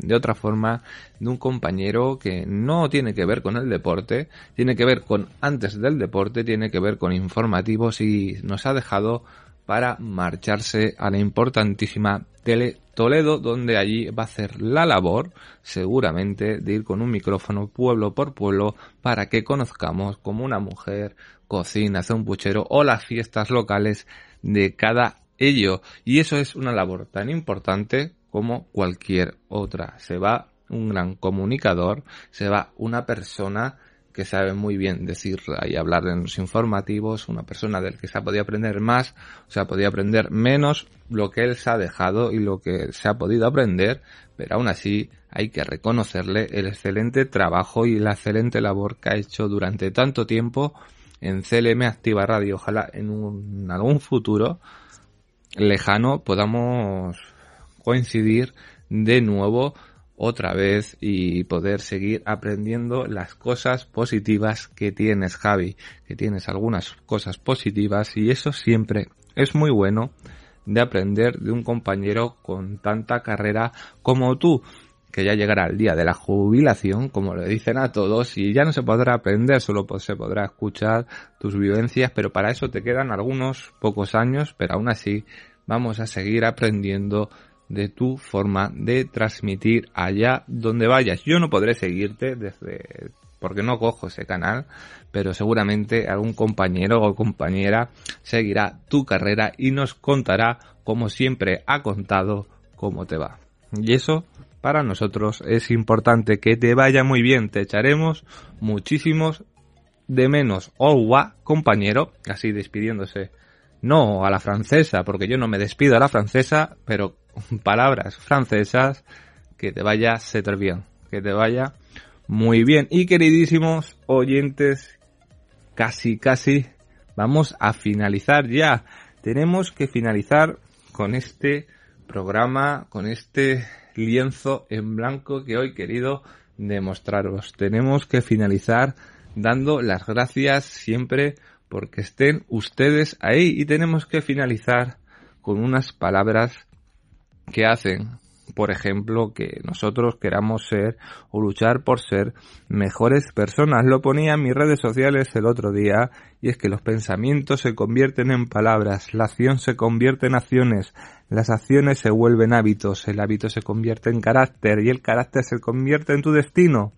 de otra forma de un compañero que no tiene que ver con el deporte, tiene que ver con antes del deporte, tiene que ver con informativos y nos ha dejado para marcharse a la importantísima Tele Toledo, donde allí va a hacer la labor, seguramente, de ir con un micrófono pueblo por pueblo para que conozcamos cómo una mujer cocina, hace un puchero o las fiestas locales de cada ello. Y eso es una labor tan importante como cualquier otra. Se va un gran comunicador, se va una persona que sabe muy bien decir y hablar en los informativos, una persona del que se ha podido aprender más, o se ha podido aprender menos lo que él se ha dejado y lo que se ha podido aprender, pero aún así hay que reconocerle el excelente trabajo y la excelente labor que ha hecho durante tanto tiempo en CLM Activa Radio. Ojalá en un, algún futuro lejano podamos coincidir de nuevo otra vez y poder seguir aprendiendo las cosas positivas que tienes, Javi, que tienes algunas cosas positivas y eso siempre es muy bueno de aprender de un compañero con tanta carrera como tú que ya llegará el día de la jubilación, como le dicen a todos, y ya no se podrá aprender, solo se podrá escuchar tus vivencias, pero para eso te quedan algunos pocos años, pero aún así vamos a seguir aprendiendo de tu forma de transmitir allá donde vayas. Yo no podré seguirte desde porque no cojo ese canal, pero seguramente algún compañero o compañera seguirá tu carrera y nos contará, como siempre ha contado, cómo te va. Y eso para nosotros es importante que te vaya muy bien. Te echaremos muchísimos de menos. Owa, compañero, así despidiéndose. No a la francesa, porque yo no me despido a la francesa, pero [LAUGHS] palabras francesas, que te vaya ser bien, que te vaya muy bien. Y queridísimos oyentes, casi, casi vamos a finalizar ya. Tenemos que finalizar con este programa, con este lienzo en blanco que hoy querido demostraros. Tenemos que finalizar dando las gracias siempre porque estén ustedes ahí y tenemos que finalizar con unas palabras que hacen, por ejemplo, que nosotros queramos ser o luchar por ser mejores personas. Lo ponía en mis redes sociales el otro día y es que los pensamientos se convierten en palabras, la acción se convierte en acciones, las acciones se vuelven hábitos, el hábito se convierte en carácter y el carácter se convierte en tu destino.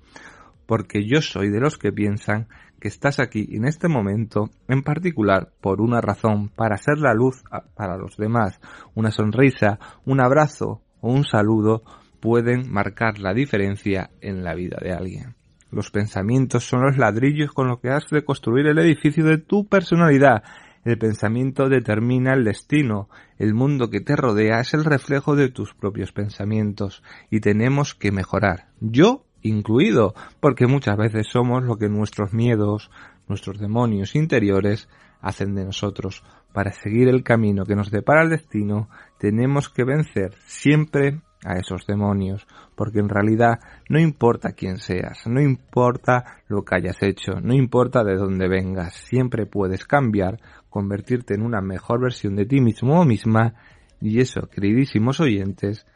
Porque yo soy de los que piensan que estás aquí en este momento en particular por una razón, para ser la luz para los demás. Una sonrisa, un abrazo o un saludo pueden marcar la diferencia en la vida de alguien. Los pensamientos son los ladrillos con los que has de construir el edificio de tu personalidad. El pensamiento determina el destino. El mundo que te rodea es el reflejo de tus propios pensamientos y tenemos que mejorar. Yo incluido, porque muchas veces somos lo que nuestros miedos, nuestros demonios interiores hacen de nosotros. Para seguir el camino que nos depara el destino, tenemos que vencer siempre a esos demonios, porque en realidad no importa quién seas, no importa lo que hayas hecho, no importa de dónde vengas, siempre puedes cambiar, convertirte en una mejor versión de ti mismo o misma, y eso, queridísimos oyentes,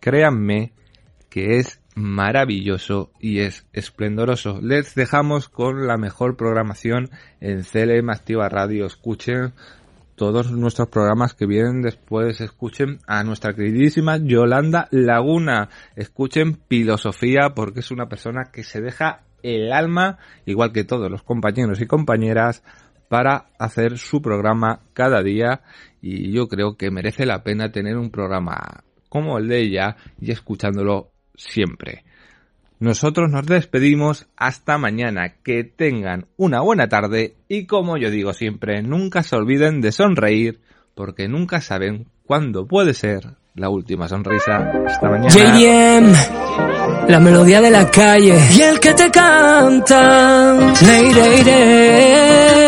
créanme que es maravilloso y es esplendoroso. Les dejamos con la mejor programación en CLM Activa Radio. Escuchen todos nuestros programas que vienen después. Escuchen a nuestra queridísima Yolanda Laguna. Escuchen Filosofía porque es una persona que se deja el alma, igual que todos los compañeros y compañeras, para hacer su programa cada día y yo creo que merece la pena tener un programa como el de ella y escuchándolo siempre. Nosotros nos despedimos hasta mañana. Que tengan una buena tarde y como yo digo siempre, nunca se olviden de sonreír porque nunca saben cuándo puede ser la última sonrisa. Hasta mañana. JDM, la melodía de la calle y el que te canta. Leire, ¿Y dónde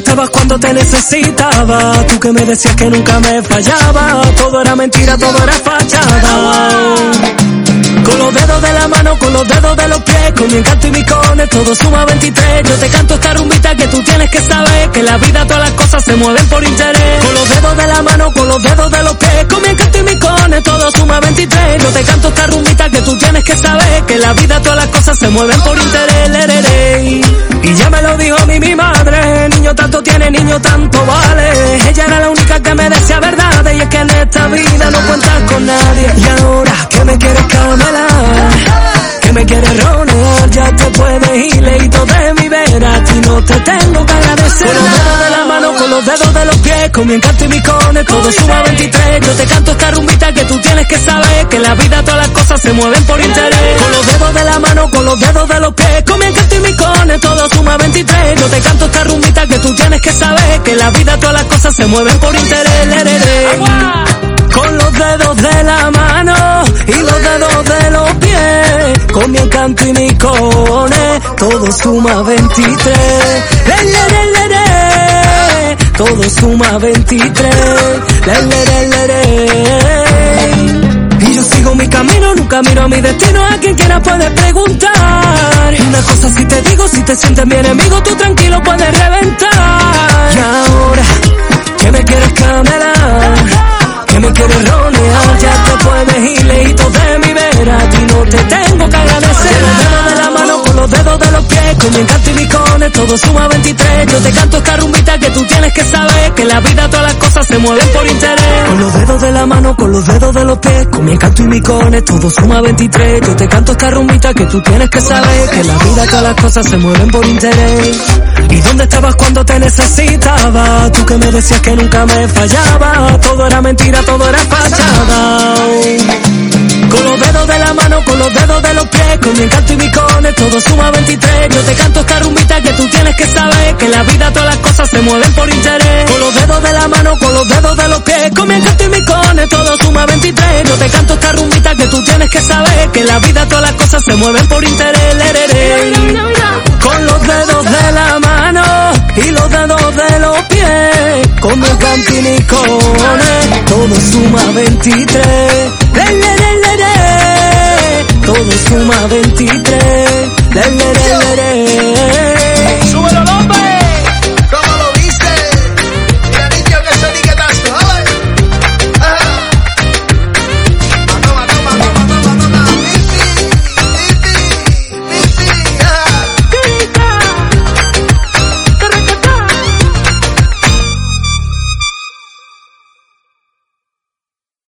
estabas cuando te necesitaba? Tú que me decías que nunca me fallaba. Todo era mentira, todo era fachada. Con los dedos de la mano, con los dedos de los pies, con mi encanto y mi cone, todo suma 23. Yo te canto esta rumbita que tú tienes que saber, que la vida todas las cosas se mueven por interés. Con los dedos de la mano, con los dedos de los pies, con mi encanto y mi cone, todo suma 23. Yo te canto esta rumbita que tú tienes que saber, que en la vida todas las cosas se mueven por interés. Y ya me lo dijo mí mi madre, niño tanto tiene, niño tanto vale. Ella era la única que me decía verdad, y es que en esta vida no cuentas con nadie. Y ahora que me quieres que me quieres ronear, ya te puedes ir leído de mi vera, a ti no te tengo que agradecer. Con los dedos de la mano, con los dedos de los pies, con mi encanto y mi cone, todo suma 23. Yo te canto esta rumbita que tú tienes que saber, que en la vida todas las cosas se mueven por interés. Con los dedos de la mano, con los dedos de los pies, con mi encanto y mi cone, todo suma 23. Yo te canto esta rumbita que tú tienes que saber, que en la vida todas las cosas se mueven por interés. Con los dedos de la mano y de los pies, con mi encanto y mis cojones, todo suma 23. Le, le, todo suma 23. Y yo sigo mi camino, nunca miro a mi destino, a quien quiera puedes preguntar. Una cosa si te digo, si te sientes mi enemigo, tú tranquilo puedes reventar. Y ahora, que me quieres camelar, que me quieres ronear, ya te te tengo que agradecer. Con los dedos de la mano, con los dedos de los pies, con mi encanto y mis todo suma 23. Yo te canto esta rumbita que tú tienes que saber, que en la vida todas las cosas se mueven por interés. Con los dedos de la mano, con los dedos de los pies, con mi encanto y mis todo suma 23. Yo te canto esta rumbita que tú tienes que saber, que en la vida todas las cosas se mueven por interés. ¿Y dónde estabas cuando te necesitaba? Tú que me decías que nunca me fallaba, todo era mentira, todo era fachada. Con los dedos de la mano, con los dedos de los pies, con mi encanto y mi cone, todo suma 23. Yo te canto esta rumbita que tú tienes que saber, que en la vida todas las cosas se mueven por interés. Con los dedos de la mano, con los dedos de los pies, con mi encanto y mi cone, todo suma 23. Yo te canto esta rumbita que tú tienes que saber, que en la vida todas las cosas se mueven por interés. Con los dedos de la mano y los dedos de los pies, con mi encanto y mi cone, todo suma 23. Le, le, le, le, le. Todo suma 23. Le, le, le, le, le.